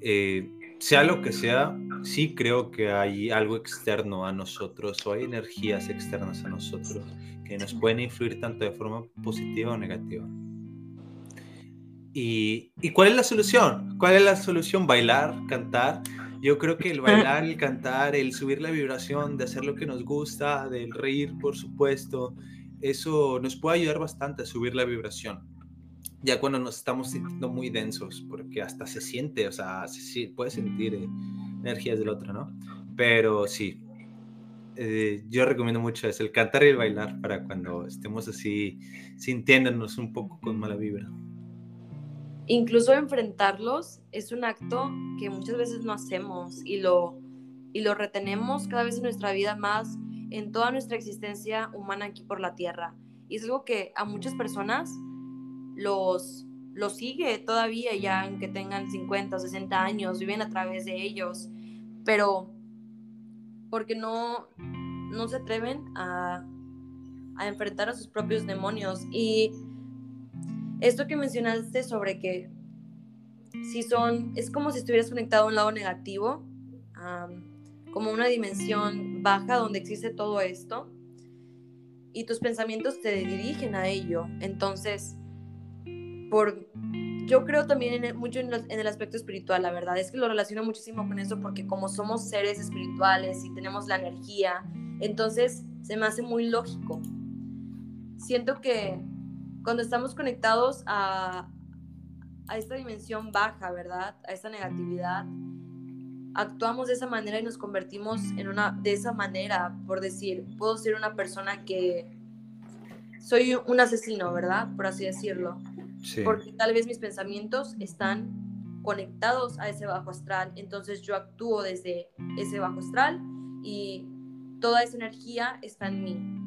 Eh, sea lo que sea, sí creo que hay algo externo a nosotros o hay energías externas a nosotros que nos pueden influir tanto de forma positiva o negativa. ¿Y, ¿y cuál es la solución? ¿Cuál es la solución? Bailar, cantar. Yo creo que el bailar, el [laughs] cantar, el subir la vibración, de hacer lo que nos gusta, del reír, por supuesto, eso nos puede ayudar bastante a subir la vibración. Ya cuando nos estamos sintiendo muy densos, porque hasta se siente, o sea, se, sí, puede sentir eh, energías del otro, ¿no? Pero sí, eh, yo recomiendo mucho eso, el cantar y el bailar para cuando estemos así sintiéndonos un poco con mala vibra. Incluso enfrentarlos es un acto que muchas veces no hacemos y lo, y lo retenemos cada vez en nuestra vida más, en toda nuestra existencia humana aquí por la tierra. Y es algo que a muchas personas los, los sigue todavía, ya aunque tengan 50 o 60 años, viven a través de ellos, pero porque no, no se atreven a enfrentar a sus propios demonios. Y esto que mencionaste sobre que si son, es como si estuvieras conectado a un lado negativo, como una dimensión baja donde existe todo esto, y tus pensamientos te dirigen a ello. Entonces, por, yo creo también en, mucho en, en, el aspecto espiritual, la verdad, es que lo relaciono muchísimo con eso porque como somos seres espirituales y tenemos la energía, entonces se me hace muy lógico. Siento que cuando estamos conectados a, a esta dimensión baja, ¿verdad? A esta negatividad, actuamos de esa manera y nos convertimos en una, de esa manera, por decir, puedo ser una persona que soy un asesino, ¿verdad? Por así decirlo. Sí. Porque tal vez mis pensamientos están conectados a ese bajo astral, entonces yo actúo desde ese bajo astral y toda esa energía está en mí.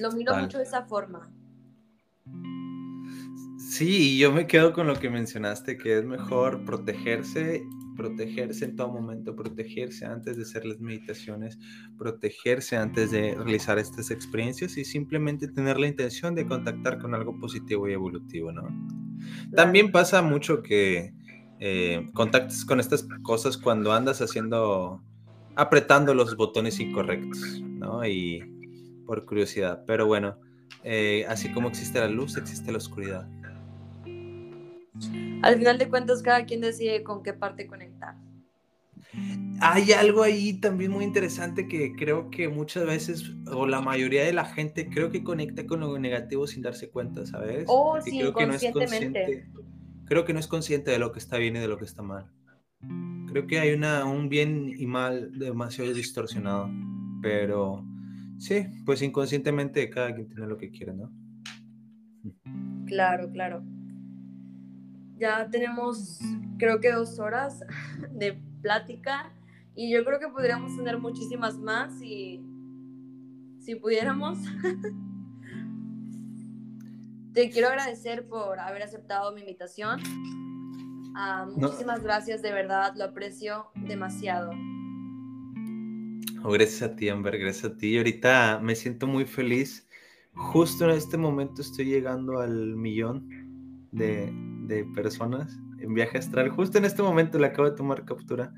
Lo miro Tal. mucho de esa forma. Sí, yo me quedo con lo que mencionaste, que es mejor protegerse, protegerse en todo momento, protegerse antes de hacer las meditaciones, protegerse antes de realizar estas experiencias y simplemente tener la intención de contactar con algo positivo y evolutivo, ¿no? Claro. También pasa mucho que eh, contactes con estas cosas cuando andas haciendo, apretando los botones incorrectos, ¿no? Y por curiosidad, pero bueno, eh, así como existe la luz, existe la oscuridad. Al final de cuentas, cada quien decide con qué parte conectar. Hay algo ahí también muy interesante que creo que muchas veces, o la mayoría de la gente, creo que conecta con lo negativo sin darse cuenta, ¿sabes? Oh, Porque sí, creo que no es consciente. Creo que no es consciente de lo que está bien y de lo que está mal. Creo que hay una, un bien y mal demasiado distorsionado. Pero sí, pues inconscientemente cada quien tiene lo que quiere, ¿no? Claro, claro. Ya tenemos, creo que dos horas [laughs] de plática y yo creo que podríamos tener muchísimas más si, si pudiéramos. [laughs] Te quiero agradecer por haber aceptado mi invitación. Uh, muchísimas no. gracias, de verdad, lo aprecio demasiado. Oh, gracias a ti, Amber, gracias a ti. Y ahorita me siento muy feliz. Justo en este momento estoy llegando al millón de, de personas en viaje astral. Justo en este momento le acabo de tomar captura.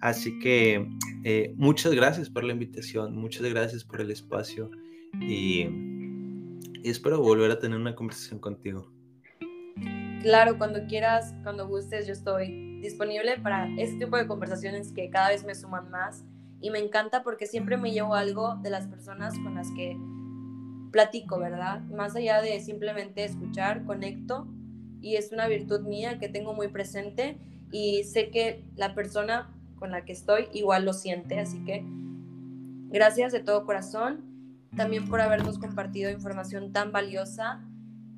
Así que eh, muchas gracias por la invitación, muchas gracias por el espacio y, y espero volver a tener una conversación contigo. Claro, cuando quieras, cuando gustes, yo estoy disponible para este tipo de conversaciones que cada vez me suman más y me encanta porque siempre me llevo algo de las personas con las que platico, ¿verdad? Más allá de simplemente escuchar, conecto y es una virtud mía que tengo muy presente y sé que la persona con la que estoy igual lo siente, así que gracias de todo corazón también por habernos compartido información tan valiosa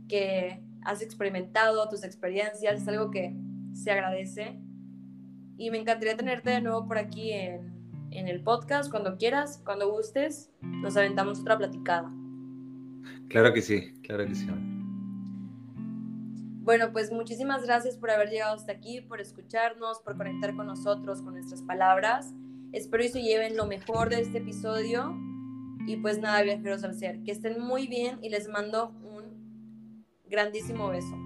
que has experimentado, tus experiencias, es algo que se agradece y me encantaría tenerte de nuevo por aquí en, en el podcast cuando quieras, cuando gustes, nos aventamos otra platicada. Claro que sí, claro que sí. Bueno, pues muchísimas gracias por haber llegado hasta aquí, por escucharnos, por conectar con nosotros, con nuestras palabras. Espero y se lleven lo mejor de este episodio. Y pues nada, viajeros al ser, que estén muy bien y les mando un grandísimo beso.